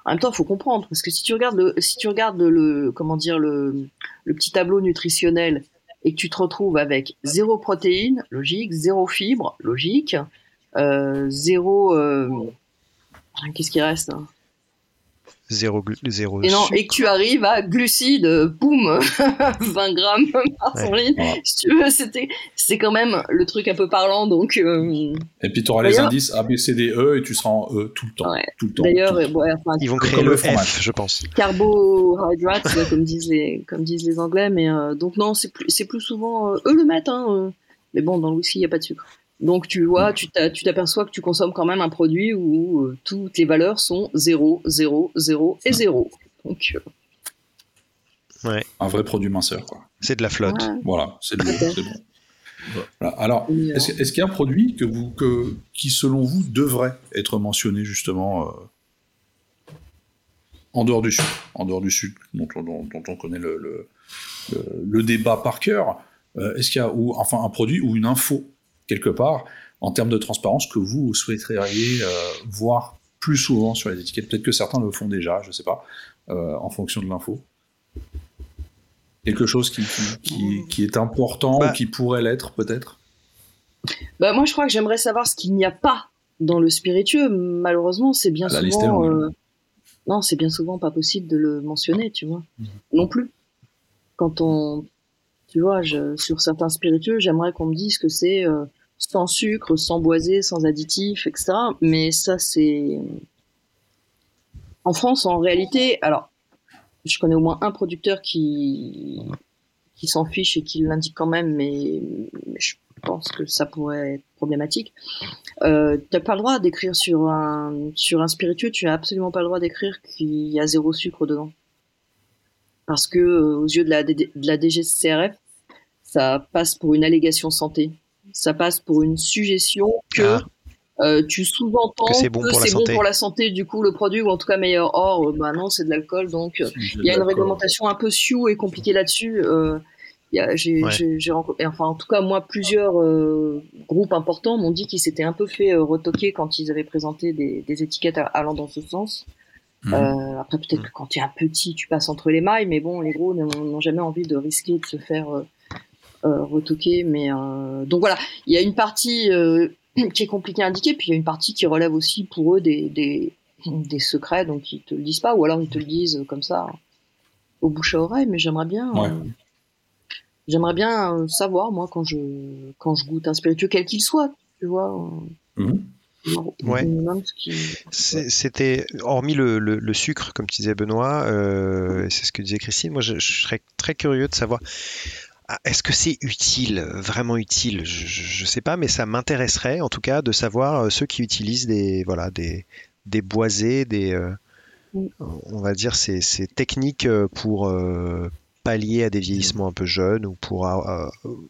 En même temps, il faut comprendre, parce que si tu regardes le, si tu regardes le, comment dire, le, le petit tableau nutritionnel et que tu te retrouves avec zéro protéines, logique, zéro fibre, logique, euh, zéro, euh, qu'est-ce qui reste hein? Zéro, zéro et non, et que tu arrives à glucides, boum, (laughs) 20 grammes par ouais. Si tu veux, c'était, c'est quand même le truc un peu parlant, donc. Euh, et puis tu auras les indices A, B, C, D, E, et tu seras en E tout le temps. Tout le temps D'ailleurs, ils vont créer le, F, je pense. Carbohydrates, comme disent les, comme disent les Anglais, mais euh, donc non, c'est plus, c'est plus souvent euh, eux le mettent, hein, mais bon, dans le whisky, il n'y a pas de sucre. Donc tu vois, mm. tu t'aperçois que tu consommes quand même un produit où euh, toutes les valeurs sont 0, 0, 0 et 0. Donc, euh, ouais. Un vrai produit minceur. quoi. C'est de la flotte. Voilà, c'est de l'eau, c'est bon. Alors, est-ce qu'il y a un produit que vous, que, qui, selon vous, devrait être mentionné justement euh, en dehors du sucre, en dehors du sucre, dont, on connaît le, le, le, débat par cœur Est-ce qu'il y a ou, enfin un produit ou une info quelque part, en termes de transparence, que vous souhaiteriez euh, voir plus souvent sur les étiquettes. Peut-être que certains le font déjà, je ne sais pas, euh, en fonction de l'info. Quelque chose qui, est important ou bah. qui pourrait l'être, peut-être? Bah, Moi, je crois que j'aimerais savoir ce qu'il n'y a pas dans le spiritueux. Malheureusement, c'est bien souvent. Euh, non, c'est bien souvent pas possible de le mentionner, tu vois. Mhm. Non plus. Quand on tu vois, sur certains spiritueux, j'aimerais qu'on me dise que c'est euh, sans sucre, sans boisé, sans additifs, etc. Mais ça, c'est. En France, en réalité, alors, je connais au moins un producteur qui, qui s'en fiche et qui l'indique quand même, mais, je pense que ça pourrait être problématique. Euh, tu pas le droit d'écrire sur un, sur un spiritueux, tu n'as absolument pas le droit d'écrire qu'il y a zéro sucre dedans. Parce que, euh, aux yeux de la, de la DGCRF, ça passe pour une allégation santé. Ça passe pour une suggestion que ah. euh, tu sous-entends que c'est bon, pour, la santé. Du coup, le produit, ou en tout cas meilleur. Or, euh, bah non, c'est de l'alcool. Donc, euh, il y a une réglementation un peu sioux et compliquée là-dessus. j'ai, enfin, en tout cas, moi, plusieurs groupes importants m'ont dit qu'ils s'étaient un peu fait retoquer quand ils avaient présenté des, étiquettes allant dans ce sens. Mhm. après, peut-être que quand tu es un petit, tu passes entre les mailles, mais bon, les gros n'ont jamais envie de risquer de se faire euh, retoquer. Mais euh, donc voilà, il y a une partie euh, (clears throat) qui est compliquée à indiquer, puis il y a une partie qui relève aussi pour eux des, des, (laughs) des secrets, donc ils te le disent pas, ou alors ils te le disent comme ça au bouche à oreille. Mais j'aimerais bien. J'aimerais bien savoir, moi, quand je, quand je goûte un spiritueux, quel qu'il soit, tu vois. Mhm. Ouais. C'était, hormis le, le, sucre, comme tu disais Benoît, euh, c'est ce que disait Christine, moi je, serais très curieux de savoir est-ce que c'est utile, vraiment utile? Je ne sais pas, mais ça m'intéresserait en tout cas de savoir euh, ceux qui utilisent des, voilà, des, des boisés, des, euh, on va dire ces, ces techniques euh, pour pallier à des vieillissements un peu jeunes ou pour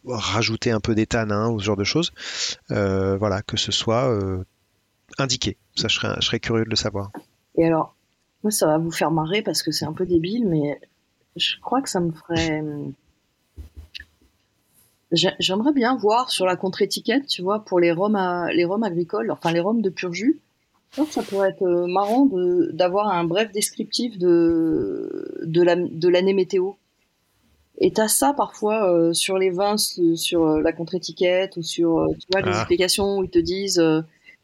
rajouter un peu d'éthanins ou ce genre de choses. voilà, que ce soit indiqué. Ça, je serais, je serais curieux de le savoir. Et alors, moi, ça va vous faire marrer parce que c'est un peu débile, mais je crois que ça me ferait J'aimerais bien voir sur la contre-étiquette, tu vois, pour les rhums, les rhums agricoles, enfin les rhums de pur jus. Ça pourrait être euh, marrant d'avoir un bref descriptif de, de l'année météo. Et t'as ça parfois euh, sur les vins, sur euh, la contre-étiquette ou sur tu vois, les ah. explications où ils te disent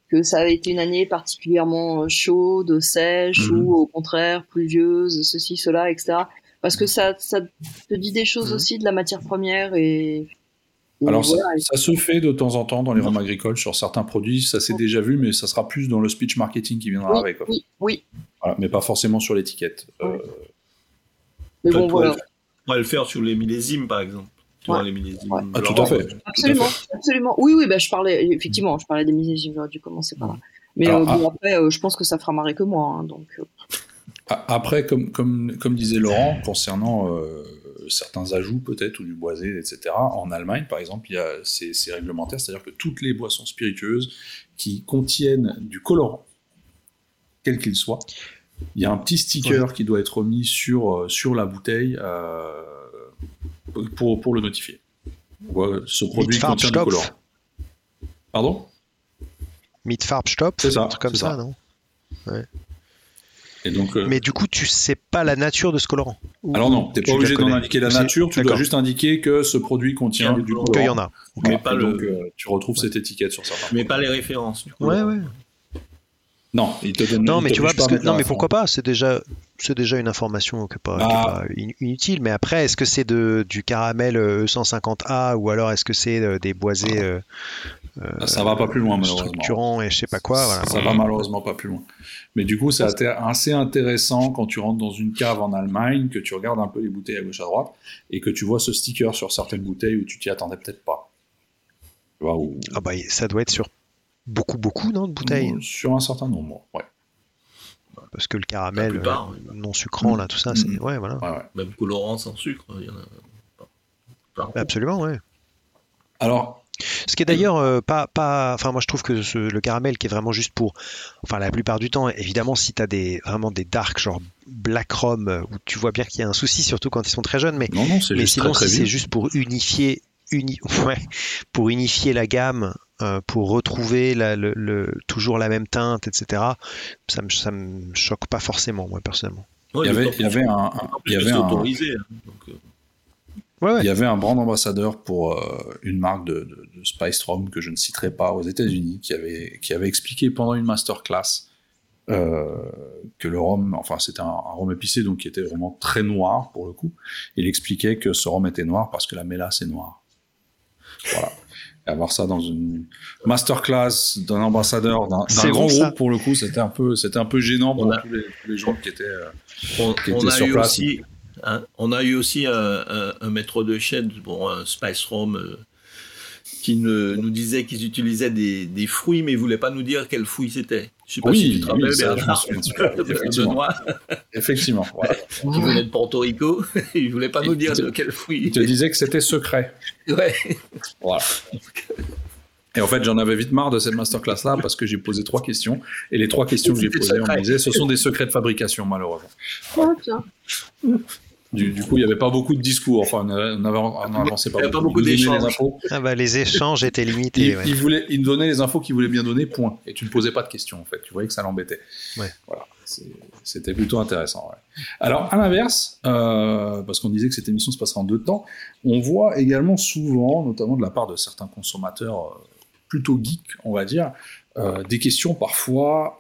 que ça a été une année particulièrement chaude, sèche mhm. ou au contraire pluvieuse, ceci, cela, etc. parce que ça, ça te dit des choses mmh. aussi de la matière première et. Alors ça, se fait de temps en temps dans les rhums agricoles sur certains produits, ça s'est déjà vu, mais ça sera plus dans le speech marketing qui viendra avec. Oui, oui. mais pas forcément sur l'étiquette. Euh, mais bon, voilà. On va le faire sur les millésimes, par exemple. Tu vois, les millésimes. Ah, tout à fait. Absolument, absolument. Oui, oui, bah, je parlais, effectivement, je parlais des millésimes, j'aurais dû commencer par là. Mais euh, ah. après, euh, je pense que ça fera marrer que moi. Hein, donc. Après, comme, comme, comme disait Laurent, concernant certains ajouts peut-être, ou du boisé, etc. En Allemagne, par exemple, il y a ces, réglementaires, c'est-à-dire que toutes les boissons spiritueuses qui contiennent du colorant, quel qu'il soit, il y a un petit sticker qui doit être mis sur, euh, sur la bouteille euh, pour, pour le notifier. ce produit contient du colorant. Pardon? Mitfarbstoff C'est ça. comme ça, non? Donc, euh, Mais du coup, tu sais pas la nature de ce colorant. Alors non, tu n'es pas obligé d'en indiquer la nature, tu dois juste indiquer que ce produit contient du colorant. Qu'il y en a. Mais pas le... donc, euh, tu retrouves cette étiquette sur certains. Mais pas les références. Du coup. Ouais, ouais. Non, il te donne. Non, mais tu vois, parce que, non, mais pourquoi pas C'est déjà, c'est déjà une information qui n'est pas, bah. inutile. Mais après, est-ce que c'est de du caramel E150A ou alors est-ce que c'est euh, des boisés euh, ça va pas plus loin malheureusement. Structurant et je sais pas quoi. Voilà. Ça va malheureusement pas plus loin. Mais du coup, c'est assez intéressant quand tu rentres dans une cave en Allemagne, que tu regardes un peu les bouteilles à gauche à droite et que tu vois ce sticker sur certaines bouteilles où tu t'y attendais peut-être pas. Ah bah ça doit être sur beaucoup beaucoup non de bouteilles. Sur un certain nombre, ouais. Parce que le caramel euh, non sucrant là, tout ça, c'est mm. ouais voilà. Même colorant sans sucre, il y en a. Absolument, ouais. Alors, ce qui est d'ailleurs euh, pas, pas. Enfin, moi je trouve que le caramel qui est vraiment juste pour. Enfin, la plupart du temps, évidemment, si tu as des, vraiment des dark, genre black rum, où tu vois bien qu'il y a un souci, surtout quand ils sont très jeunes, mais, non, non, mais sinon, si c'est juste pour unifier. Uni... (laughs) Ouais, pour unifier la gamme, euh, pour retrouver la, le, toujours la même teinte, etc. Ça me, ça me choque pas forcément, moi personnellement. il, y avait, il y avait un, il y avait un... autorisé. Hein, donc, il y avait un brand ambassadeur pour euh, une marque de, Spice Rum que je ne citerai pas aux États-Unis qui avait, qui avait expliqué pendant une masterclass euh, que le rhum, enfin c'était un, un, rhum épicé donc qui était vraiment très noir pour le coup. Il expliquait que ce rhum était noir parce que la mélasse est noire. Voilà. Et avoir ça dans une masterclass d'un ambassadeur d'un grand groupe pour le coup, c'était un peu, c'était un peu gênant pour tous, les, gens qui étaient, euh, qui étaient sur place. Aussi Hein. On a eu aussi un, maître de chaîne, bon, un Spice euh, qui nous disait qu'ils utilisaient des, fruits, mais ils ne voulaient pas nous dire quels fruits c'était. Je sais pas si tu te rappelles, oui, effectivement. (laughs) effectivement. Qui venait de Porto Rico, (laughs) il ne voulait pas nous dire de quels fruits. Il te disait que c'était secret. (laughs) Ouais. Voilà. Et en fait, j'en avais vite marre de cette masterclass-là parce que j'ai posé trois questions. Et les trois questions que j'ai posées, on me disait, ce sont des secrets de fabrication, malheureusement. Oh, du, coup, il n'y avait pas beaucoup de discours. Enfin, on n'avançait pas, pas beaucoup d'échanges. Ah bah, les échanges étaient limités. Il, voulait, il donnait les infos qu'il voulait bien donner, point. Et tu ne posais pas de questions, en fait. Tu voyais que ça l'embêtait. Ouais. Voilà. C'était plutôt intéressant. Alors, à l'inverse, euh, parce qu'on disait que cette émission se passerait en deux temps, on voit également souvent, notamment de la part de certains consommateurs euh, plutôt geeks, on va dire, euh, des questions parfois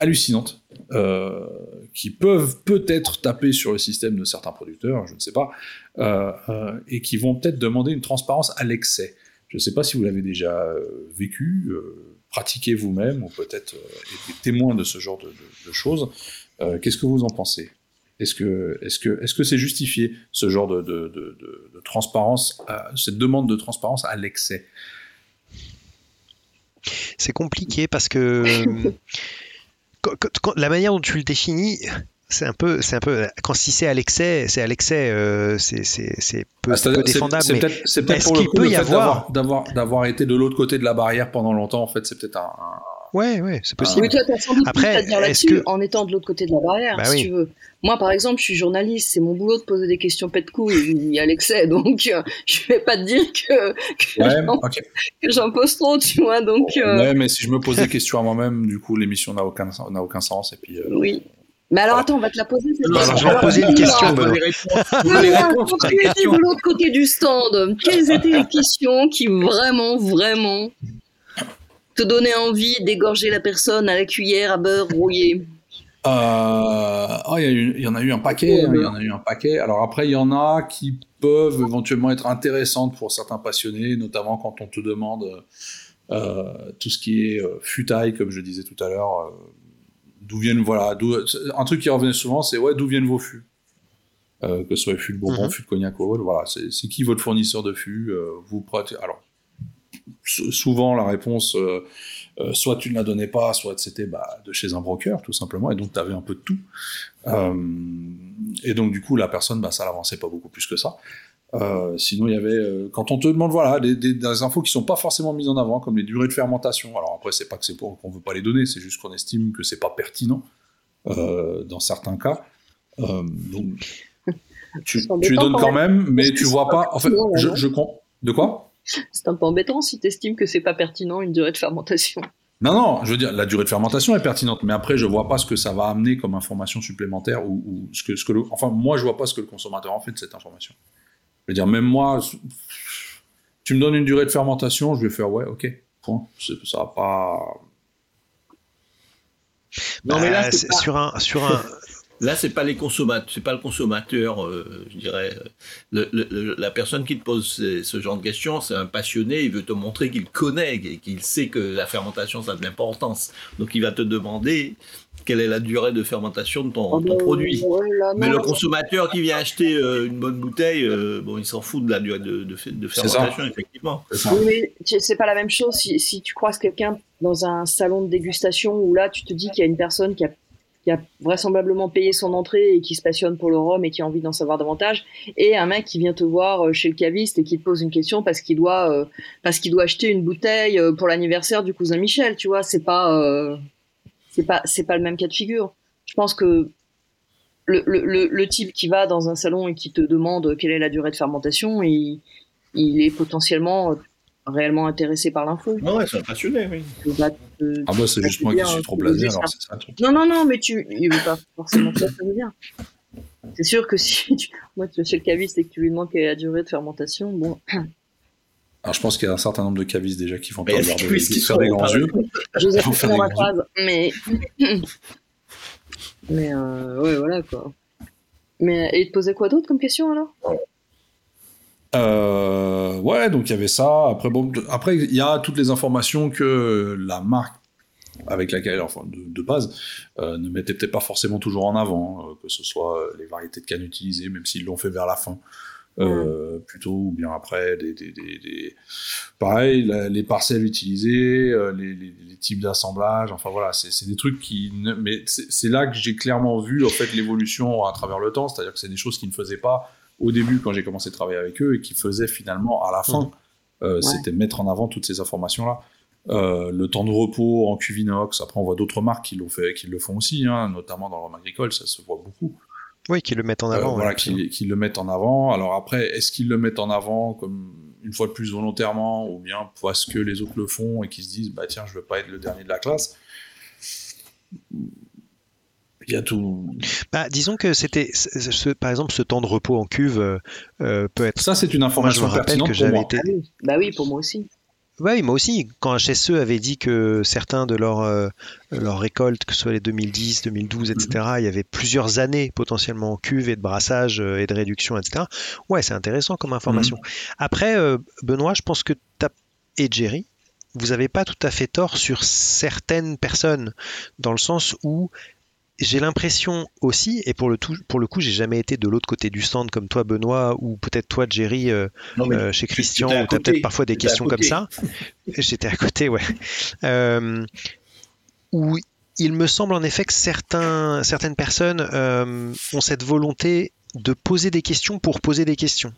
hallucinantes euh, qui peuvent peut-être taper sur le système de certains producteurs, je ne sais pas, euh, euh, et qui vont peut-être demander une transparence à l'excès. Je ne sais pas si vous l'avez déjà vécu, pratiqué vous-même, ou peut-être été témoin de ce genre de, choses. Qu'est-ce que vous en pensez? Est-ce que est-ce que est-ce que c'est justifié ce genre de, de transparence, cette demande de transparence à l'excès? C'est compliqué parce que (laughs) la manière dont tu le définis, c'est un peu, c'est un peu, quand si c'est à l'excès, c'est à l'excès, euh, c'est, c'est, peu, ah, défendable. C'est, peut-être, c'est peut-être pour le coup, peut y avoir d'avoir, d'avoir, été de l'autre côté de la barrière pendant longtemps. En fait, c'est peut-être un, Ouais, ouais, c'est possible. Oui, toi, as sans doute Après, à dire là-dessus en étant de l'autre côté de la barrière, bah si tu veux. Moi, par exemple, je suis journaliste, c'est mon boulot de poser des questions pète couilles à l'excès, donc euh, je vais pas te dire que, que j'en pose trop, tu vois. Donc, euh... Ouais, mais si je me pose des questions à moi-même, du coup, l'émission n'a aucun, n'a aucun sens. Et puis, euh, oui. Mais alors attends, on va te la poser. alors, je vais te poser une question. Quand tu étais de l'autre côté du stand, quelles étaient les questions qui vraiment, vraiment te donner envie d'égorger la personne à la cuillère à beurre rouillé oh, il y, en a eu un paquet, hein, il y en a eu un paquet. Alors après, il y en a qui peuvent éventuellement être intéressantes pour certains passionnés, notamment quand on te demande tout ce qui est futaille, comme je disais tout à l'heure. d'où viennent voilà, un truc qui revenait souvent, c'est ouais, d'où viennent vos fûts? Euh, que ce soit fût de Bourbon, mm fût de Cognac ou autre. Voilà, c'est qui votre fournisseur de fût euh, Vous Alors, souvent la réponse, euh, soit tu ne la donnais pas, soit c'était bah, de chez un broker, tout simplement, et donc tu avais un peu de tout. et donc du coup, la personne, bah, ça l'avançait pas beaucoup plus que ça. sinon, il y avait quand on te demande voilà des, des, infos qui sont pas forcément mises en avant, comme les durées de fermentation. Alors après, c'est pas que c'est pour qu'on veut pas les donner, c'est juste qu'on estime que c'est pas pertinent dans certains cas. donc (laughs) tu, tu les donnes quand même, mais tu vois pas. En fait, je, je De quoi? C'est un peu embêtant si tu estimes que c'est pas pertinent une durée de fermentation. Non, non, je veux dire, la durée de fermentation est pertinente, mais après, je vois pas ce que ça va amener comme information supplémentaire ou, ce que, ce que le, enfin, moi, je vois pas ce que le consommateur en fait de cette information. Je veux dire, même moi, tu me donnes une durée de fermentation, je vais faire ouais, ok, point. Ça va pas. Non, mais là, bah, sur un, sur un, Là, c'est pas les consommateurs, c'est pas le consommateur, euh, je dirais. la personne qui te pose ce, genre de questions, c'est un passionné. Il veut te montrer qu'il connaît et qu'il sait que la fermentation ça a de l'importance. Donc, il va te demander quelle est la durée de fermentation de ton, ah ben, produit. Mais le consommateur qui vient acheter euh, une bonne bouteille, euh, bon, il s'en fout de la durée de, de, fermentation, effectivement. Oui, mais c'est pas la même chose si, si tu croises quelqu'un dans un salon de dégustation où là, tu te dis qu'il y a une personne qui a a vraisemblablement payé son entrée et qui se passionne pour le rhum et qui a envie d'en savoir davantage, et un mec qui vient te voir euh, chez le caviste et qui te pose une question parce qu'il doit euh, parce qu'il doit acheter une bouteille euh, pour l'anniversaire du cousin Michel, tu vois, c'est pas c'est pas c'est pas le même cas de figure. Je pense que le, le, le, type qui va dans un salon et qui te demande quelle est la durée de fermentation, il, il est potentiellement réellement intéressé par l'info. ouais, c'est un passionné, oui. ah bah c'est juste moi qui suis trop blasé, alors c'est ça Non, non, non, mais tu, il veut pas forcément ça, ça bien. C'est sûr que si tu... moi tu es chez le caviste et que tu lui demandes quelle est la durée de fermentation, bon. Alors je pense qu'il y a un certain nombre de cavistes déjà qui font pas regarder, qui faire des grands yeux. Je vous ai dans ma phrase, mais (laughs) mais euh, ouais voilà quoi. Mais et il te posait quoi d'autre comme question alors? Euh, ouais, donc il y avait ça. Après, bon, après il y a toutes les informations que la marque avec laquelle, enfin de, base, euh, ne mettait peut-être pas forcément toujours en avant, euh, que ce soit les variétés de cannes utilisées, même s'ils l'ont fait vers la fin. plutôt ou bien après des, des, des, pareil les parcelles utilisées les, les, types d'assemblage enfin voilà c'est des trucs qui mais c'est là que j'ai clairement vu en fait l'évolution à travers le temps c'est-à-dire que c'est des choses qui ne faisaient pas au début quand j'ai commencé à travailler avec eux et qui faisaient finalement à la fin, mmh. euh, c'était mettre en avant toutes ces informations-là. Euh, le temps de repos en cuvinox, après on voit d'autres marques qui, l'ont fait, qui le font aussi, hein, notamment dans l'homme agricole, ça se voit beaucoup. Oui, qui le mettent en avant. Euh, voilà, qui, le mettent en avant. Alors après, est-ce qu'ils le mettent en avant comme une fois de plus volontairement, ou bien parce que les autres le font et qu'ils se disent, bah tiens, je veux pas être le dernier de la classe? Il y a tout. Bah, disons que c'était, par exemple, ce temps de repos en cuve euh, euh, peut être. Ça, c'est une information pertinente que j'avais été. Bah oui, pour moi aussi. Oui, moi aussi. Quand HSE avait dit que certains de leurs euh, leur récoltes, que ce soit les 2010, 2012, etc., il y avait plusieurs années potentiellement en cuve et de brassage et de réduction, etc. Ouais, c'est intéressant comme information. Mhm. Après, Benoît, je pense que tu et Jerry, vous n'avez pas tout à fait tort sur certaines personnes, dans le sens où j'ai l'impression aussi, et pour le, tout, pour le coup, j'ai jamais été de l'autre côté du stand comme toi, Benoît, ou peut-être toi, Jerry, euh, euh, chez Christian, où tu as peut-être parfois des questions comme ça. (laughs) J'étais à côté, ouais. Euh, où il me semble en effet que certains, certaines personnes ont cette volonté de poser des questions pour poser des questions.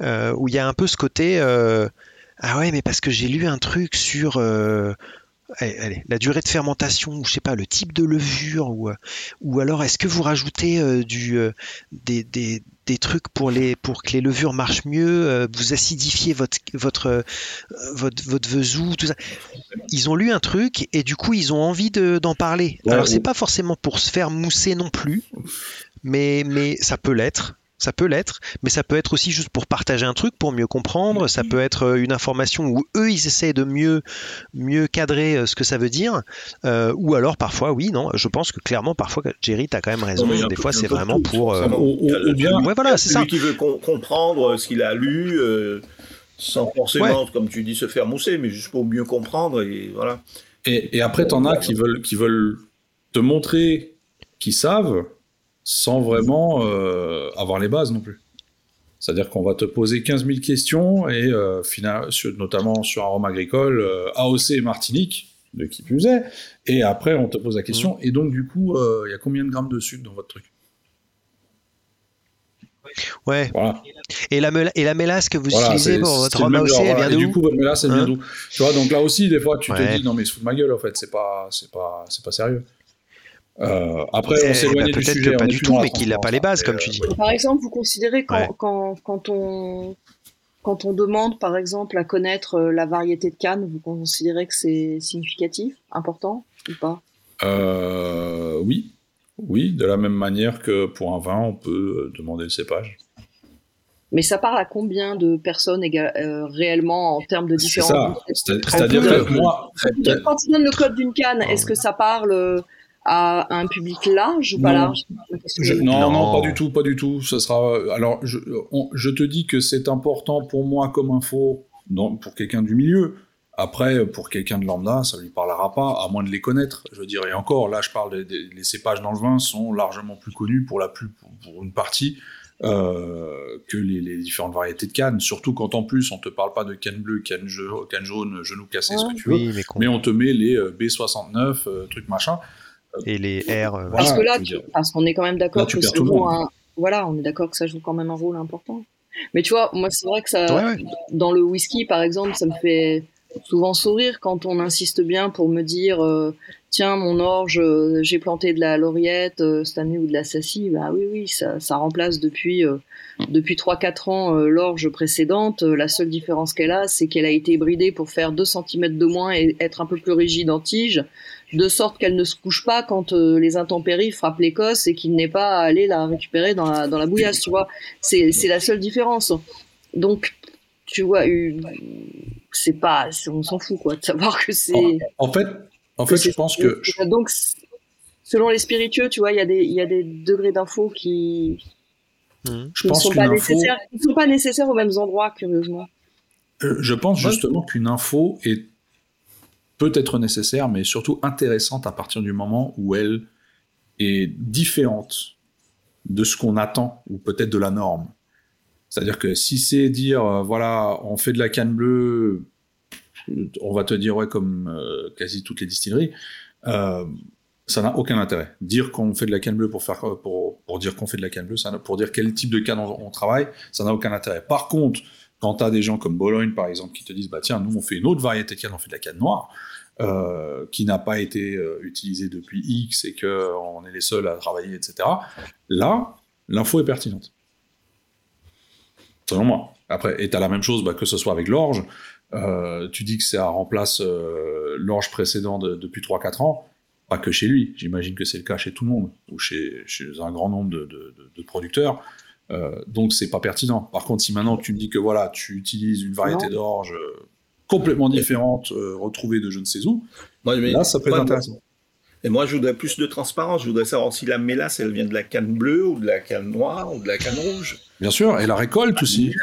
où il y a un peu ce côté. ah ouais, mais parce que j'ai lu un truc sur allez, la durée de fermentation, ou je sais pas, le type de levure, ou, euh, ou alors est-ce que vous rajoutez euh, du, euh, des, des, des, trucs pour, les, pour que les levures marchent mieux, vous acidifiez votre, votre, votre, votre vesou, tout ça. Ils ont lu un truc et du coup ils ont envie d'en parler. alors c'est pas forcément pour se faire mousser non plus, mais, mais ça peut l'être. Ça peut l'être, mais ça peut être aussi juste pour partager un truc, pour mieux comprendre. Ça peut être euh, une information où eux, ils essaient de mieux, mieux cadrer euh, ce que ça veut dire. Euh, ou alors, parfois, oui, non, je pense que clairement, parfois, Jerry, tu as quand même raison. Des fois, c'est vraiment pour. ouais, voilà, c'est ça. qui veut comprendre ce qu'il a lu, sans forcément, comme tu dis, se faire mousser, mais juste pour mieux comprendre. Et voilà. Et, et après, t'en as qui veulent, qui veulent te montrer qu'ils savent sans vraiment euh, avoir les bases non plus. C'est-à-dire qu'on va te poser 15 000 questions, et euh, notamment sur un rhum agricole, euh, AOC et Martinique, de qui plus est, et après on te pose la question, mmh. et donc du coup, il y a combien de grammes de sucre dans votre truc? Ouais. Et, la et la mélasse que vous utilisez pour votre rhum AOC, elle vient d'où Du coup, votre mélasse, elle vient hein d'où? Tu vois, donc là aussi, des fois, tu te dis, non mais se fout de ma gueule, en fait, c'est pas, c'est pas, c'est pas sérieux. Euh, après, on s'éloigne du sujet. Peut-être pas du tout, mais qu'il n'a pas les bases, comme tu dis. Par exemple, vous considérez quand, quand, quand, on, quand on demande, par exemple, à connaître euh, la variété de canne, vous considérez que c'est significatif, important ou pas? Euh, Oui. Oui, de la même manière que pour un vin, on peut demander le cépage. Mais ça parle à combien de personnes réellement en termes de différents C'est-à-dire que moi. Quand tu donnes le code d'une canne, est-ce que ça parle à un public large ou pas large non, non, pas du tout, pas du tout. Ce sera. Alors, je, je te dis que c'est important pour moi comme info, pour quelqu'un du milieu. Après, pour quelqu'un de lambda, ça lui parlera pas, à moins de les connaître. Je dirais encore, là, je parle des, les cépages dans le vin sont largement plus connus pour la plus, pour une partie. Euh, que les, différentes variétés de cannes, surtout quand en plus on te parle pas de canne bleue, canne, jaune, genou cassé, ce que tu veux, mais, on te met les euh, B69, euh, trucs machin et les R. Euh, parce que là, parce qu'on est quand même d'accord que ça joue un, voilà, on est d'accord que ça joue quand même un rôle important. Mais tu vois, moi c'est vrai que ça, dans le whisky par exemple, ça me fait souvent sourire quand on insiste bien pour me dire euh, tiens mon orge euh, j'ai planté de la lauriette cette année ou de la sassie bah oui oui ça, ça remplace depuis depuis 3-4 ans l'orge précédente. La seule différence qu'elle a c'est qu'elle a été bridée pour faire 2 cm de moins et être un peu plus rigide en tige de sorte qu'elle ne se couche pas quand euh, les intempéries frappent l'Écosse et qu'il n'est pas à aller la récupérer dans la, dans la bouillasse, tu vois. C'est, la seule différence. Donc, tu vois, c'est pas, on s'en fout, quoi, de savoir que c'est. En, fait, en fait, je pense que. Donc, selon les spiritueux, tu vois, il y, a des, y a des degrés d'infos qui. Mmh. Je pense sont pas nécessaires, sont pas nécessaires aux mêmes endroits, curieusement. Euh, je pense justement qu'une info est peut être nécessaire, mais surtout intéressante à partir du moment où elle est différente de ce qu'on attend, ou peut-être de la norme. C'est-à-dire que si c'est dire, euh, voilà, on fait de la canne bleue, on va te dire, ouais, comme euh, quasi toutes les distilleries, euh, ça n'a aucun intérêt. Dire qu'on fait de la canne bleue pour, faire, pour, pour dire qu'on fait de la canne bleue, ça, pour dire quel type de canne on, on travaille, ça n'a aucun intérêt. Par contre, quand tu as des gens comme Bologne, par exemple, qui te disent, bah tiens, nous, on fait une autre variété de canne, on fait de la canne noire, euh, qui n'a pas été euh, utilisé depuis X et qu'on est les seuls à travailler, etc. Là, l'info est pertinente. Selon moi. Après, et as la même chose, bah, que ce soit avec l'orge. Euh, tu dis que ça remplace l'orge précédent depuis 3-4 ans. Pas que chez lui. J'imagine que c'est le cas chez tout le monde ou chez, un grand nombre de, producteurs. Donc c'est pas pertinent. Par contre, si maintenant tu me dis que voilà, tu utilises une variété d'orge complètement différentes, euh, retrouvées de je ne sais où, là, ça peut être intéressant. Et moi, je voudrais plus de transparence. Je voudrais savoir si la mélasse, elle vient de la canne bleue ou de la canne noire ou de la canne rouge. Bien sûr, et la récolte aussi.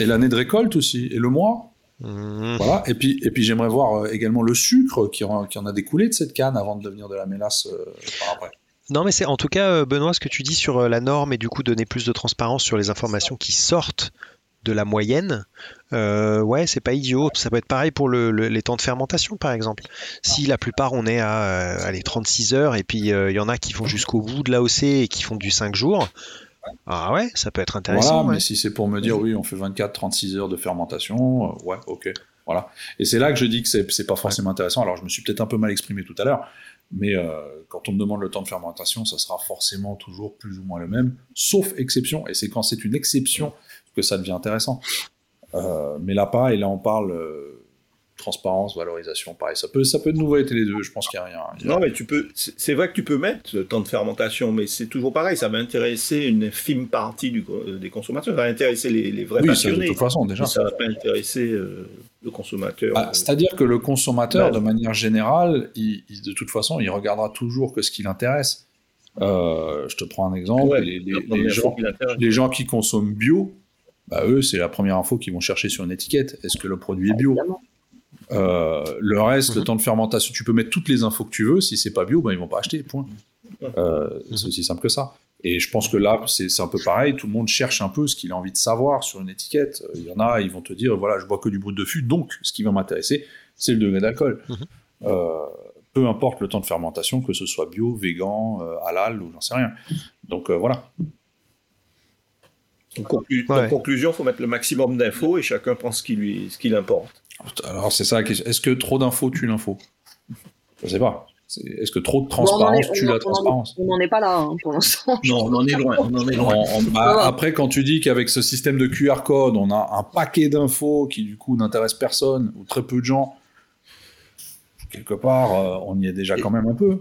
Et l'année de récolte aussi, et le mois. Mmh. Voilà. Et puis, et puis j'aimerais voir euh, également le sucre qui en, qui en, a découlé de cette canne avant de devenir de la mélasse euh, par après. Non, mais c'est en tout cas, Benoît, ce que tu dis sur la norme et du coup donner plus de transparence sur les informations qui sortent de la moyenne, euh, ouais, c'est pas idiot. Ça peut être pareil pour les temps de fermentation, par exemple. Si la plupart on est à euh, 36 heures et puis euh, il y en a qui font jusqu'au bout de l'AOC et qui font du 5 jours, ah ouais, ça peut être intéressant. mais si c'est pour me dire oui, on fait 24-36 heures de fermentation, ouais, ok. Voilà. Et c'est là que je dis que c'est pas forcément intéressant. Alors je me suis peut-être un peu mal exprimé tout à l'heure, mais quand on me demande le temps de fermentation, ça sera forcément toujours plus ou moins le même, sauf exception. Et c'est quand c'est une exception que ça devient intéressant. Euh, mais là pas, et là on parle transparence, valorisation, pareil. Ça peut, ça peut de nouveau être les deux. Je pense qu'il n'y a rien. Non, mais tu peux. C'est vrai que tu peux mettre le temps de fermentation, mais c'est toujours pareil. Ça va intéresser une infime partie du, des consommateurs. Ça va intéresser les, vrais passionnés. de toute façon, déjà. Ça va pas intéresser le consommateur. Bah, c'est-à-dire que le consommateur, de manière générale, de toute façon, il regardera toujours que ce qui l'intéresse. Euh, je te prends un exemple. les, gens, qui consomment bio, bah, eux, c'est la première info qu'ils vont chercher sur une étiquette. Est-ce que le produit est bio? Euh, Le reste, le mhm. temps de fermentation, tu peux mettre toutes les infos que tu veux. Si c'est pas bio, bah, ils vont pas acheter. Point. Euh, c'est aussi simple que ça. Et je pense que là, c'est un peu pareil. Tout le monde cherche un peu ce qu'il a envie de savoir sur une étiquette. Il y en a, ils vont te dire voilà, je bois que du brut de fût, donc ce qui va m'intéresser, c'est le degré d'alcool. Mhm peu importe le temps de fermentation, que ce soit bio, végan, euh, halal ou j'en sais rien. Donc euh, voilà. En, conclusion, il faut mettre le maximum d'infos et chacun pense ce qui lui, ce qui importe. Alors c'est ça la question. Est-ce que trop d'infos tue l'info? Je sais pas. Est-ce que trop de transparence tue la transparence? On n'en est pas là hein, pour l'instant. Non, on en est loin. On en est loin. Bah, après, quand tu dis qu'avec ce système de QR code, on a un paquet d'infos qui du coup n'intéressent personne ou très peu de gens, quelque part, euh, on y est déjà quand même un peu.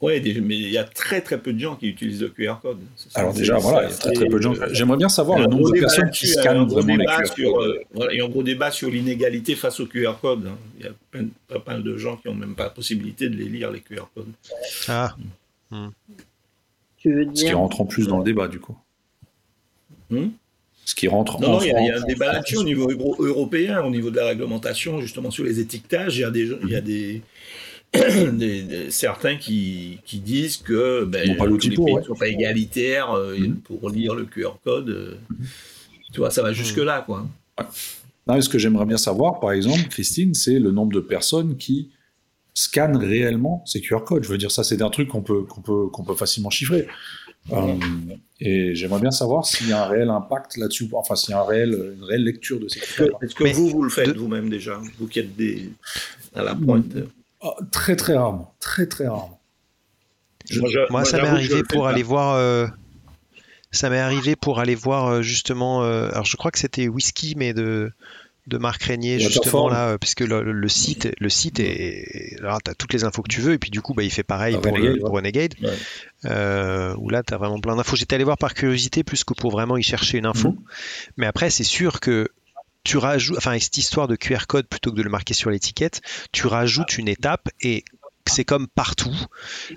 Oui, mais il y a très très peu de gens qui utilisent le QR code. Alors déjà, voilà, il y a très très peu de gens. J'aimerais bien savoir le nombre de personnes qui scannent vraiment les QR codes. Euh, il y a un gros débat sur l'inégalité face au QR code. Hein. Il y a pas mal de gens qui n'ont même pas la possibilité de les lire, les QR codes. Ah. Hmm. Ce qui rentre en plus dans le débat, du coup. Hmm ce qui rentre non, il y, a un débat là-dessus au niveau européen, au niveau de la réglementation, justement sur les étiquetages. Il y a des, il y a des, (coughs) certains qui, qui, disent que ben, pas les pays ne sont pas égalitaires euh, mm-hmm. pour lire le QR code. Euh, tu vois, ça va jusque-là. quoi. Non, ce que j'aimerais bien savoir, par exemple, Christine, c'est le nombre de personnes qui scannent réellement ces QR codes. Je veux dire, ça, c'est un truc qu'on peut, qu'on peut, qu'on peut facilement chiffrer. Euh, et j'aimerais bien savoir s'il y a un réel impact là-dessus, enfin s'il y a un réel, une réelle lecture de ces Est-ce que vous, vous le faites vous-même déjà Vous qui êtes des... à la pointe? Ah, Très très rarement, très très rarement. moi, ça m'est arrivé pour aller voir... Euh, ça m'est arrivé pour aller voir euh, justement... alors je crois que c'était whisky, mais de de Marc Régnier justement là euh, puisque le, site le site est alors tu as toutes les infos que tu veux et puis du coup bah, il fait pareil pour, Renegade, euh, où là tu as vraiment plein d'infos. J'étais allé voir par curiosité plus que pour vraiment y chercher une info. Mhm. mais après c'est sûr que tu rajoutes enfin cette histoire de QR code plutôt que de le marquer sur l'étiquette tu rajoutes une étape et c'est comme partout.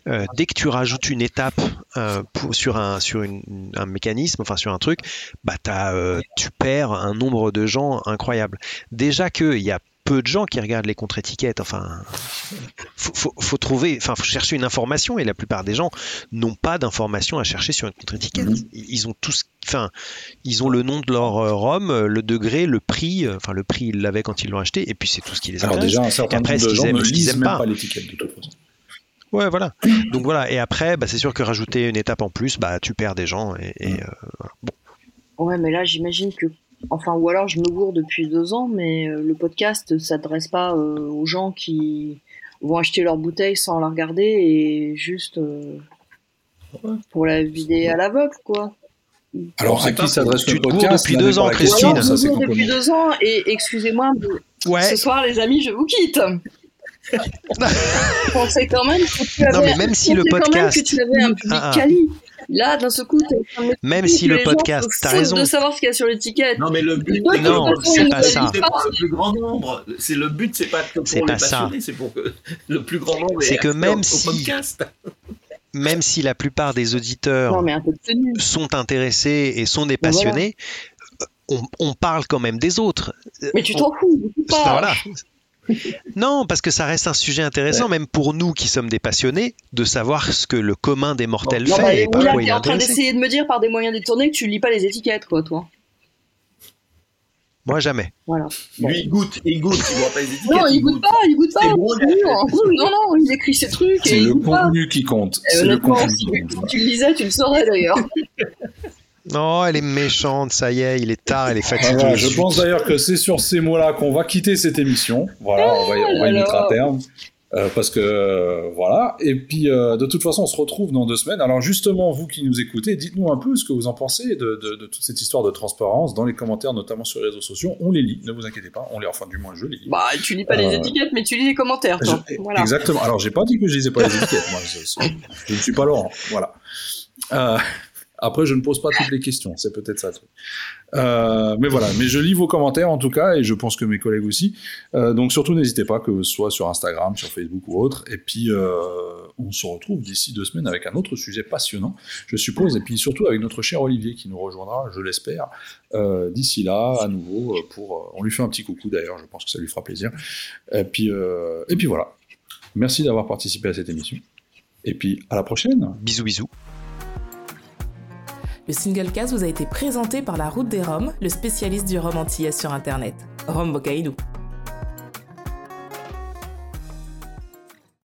Euh, dès que tu rajoutes une étape euh, sur, un, sur un mécanisme, enfin sur un truc, bah euh, tu perds un nombre de gens incroyable. Déjà qu'il y a peu de gens qui regardent les contre-étiquettes. Enfin, faut, faut, trouver, enfin, faut chercher une information et la plupart des gens n'ont pas d'information à chercher sur une contre-étiquette. Mmh. Ils ont tous, enfin, ils ont le nom de leur euh, rhum, le degré, le prix, euh, enfin, le prix ils l'avaient quand ils l'ont acheté et puis c'est tout ce qui les intéresse. Alors déjà, un certain nombre de gens ne lisent même pas, l'étiquette de toute façon. Ouais, voilà. Donc voilà. Et après, bah, c'est sûr que rajouter une étape en plus, bah, tu perds des gens. Et, euh, bon. Ouais, mais là, j'imagine que Enfin, ou alors je me gourre depuis deux ans, mais euh, le podcast ne s'adresse pas euh, aux gens qui vont acheter leur bouteille sans la regarder et juste euh, pour la vider à l'aveugle, quoi. Alors, à qui s'adresse le podcast depuis deux ans, Christine Je me depuis deux ans et excusez-moi, ce soir, les amis, je vous quitte. (laughs) je pensais quand même que tu avais, non, mais même si le podcast... que tu avais un public ah, ah. quali. Là, d'un seul coup, même si le podcast, t'as raison, de savoir ce qu'il y a sur l'étiquette. Non, mais le but, non, c'est pas ça. C'est pour le plus grand nombre. C'est le but, c'est pas que pour les passionnés, c'est pour que le plus grand nombre. C'est que même si, même si la plupart des auditeurs sont intéressés et sont des passionnés, on, on, parle quand même des autres. Mais tu t'en fous, pas. Voilà non, parce que ça reste un sujet intéressant, même pour nous qui sommes des passionnés, de savoir ce que le commun des mortels fait. et là, tu es en train d'essayer de me dire par des moyens détournés que tu lis pas les étiquettes, quoi, toi. Moi, jamais. Voilà. Lui, il goûte, il goûte, il voit pas les étiquettes. Non, il, goûte, pas, il goûte pas. Non, non, il écrit ses trucs. C'est le contenu qui compte. C'est le contenu. Si tu le lisais, tu le saurais d'ailleurs. (laughs) Non, elle est méchante, ça y est, il est tard, elle est fatiguée. je pense d'ailleurs que c'est sur ces mots-là qu'on va quitter cette émission. Voilà, on va, y, mettre à terme. Euh, parce que euh, voilà. Et puis euh, de toute façon, on se retrouve dans deux semaines. Alors justement, vous qui nous écoutez, dites-nous un peu ce que vous en pensez de, de, toute cette histoire de transparence dans les commentaires, notamment sur les réseaux sociaux. On les lit, ne vous inquiétez pas. On les, enfin du moins je les lis. Bah, tu lis pas les étiquettes, mais tu lis les commentaires. Voilà. Exactement. Alors j'ai pas dit que je lisais pas les étiquettes. Moi, je, je, ne suis pas Laurent. Voilà. Après, je ne pose pas toutes les questions, c'est peut-être ça. Euh, mais voilà, mais je lis vos commentaires en tout cas, et je pense que mes collègues aussi. Euh, donc surtout, n'hésitez pas, que ce soit sur Instagram, sur Facebook ou autre. Et puis, euh, on se retrouve d'ici deux semaines avec un autre sujet passionnant, je suppose, et puis surtout avec notre cher Olivier qui nous rejoindra, je l'espère, d'ici là, à nouveau, pour... on lui fait un petit coucou d'ailleurs, je pense que ça lui fera plaisir. Et puis, et puis voilà. Merci d'avoir participé à cette émission. Et puis, à la prochaine. Bisous, bisous. Le single cast vous a été présenté par la Route des Roms, le spécialiste du rhum antillais sur Internet. Rome Bocaïdou.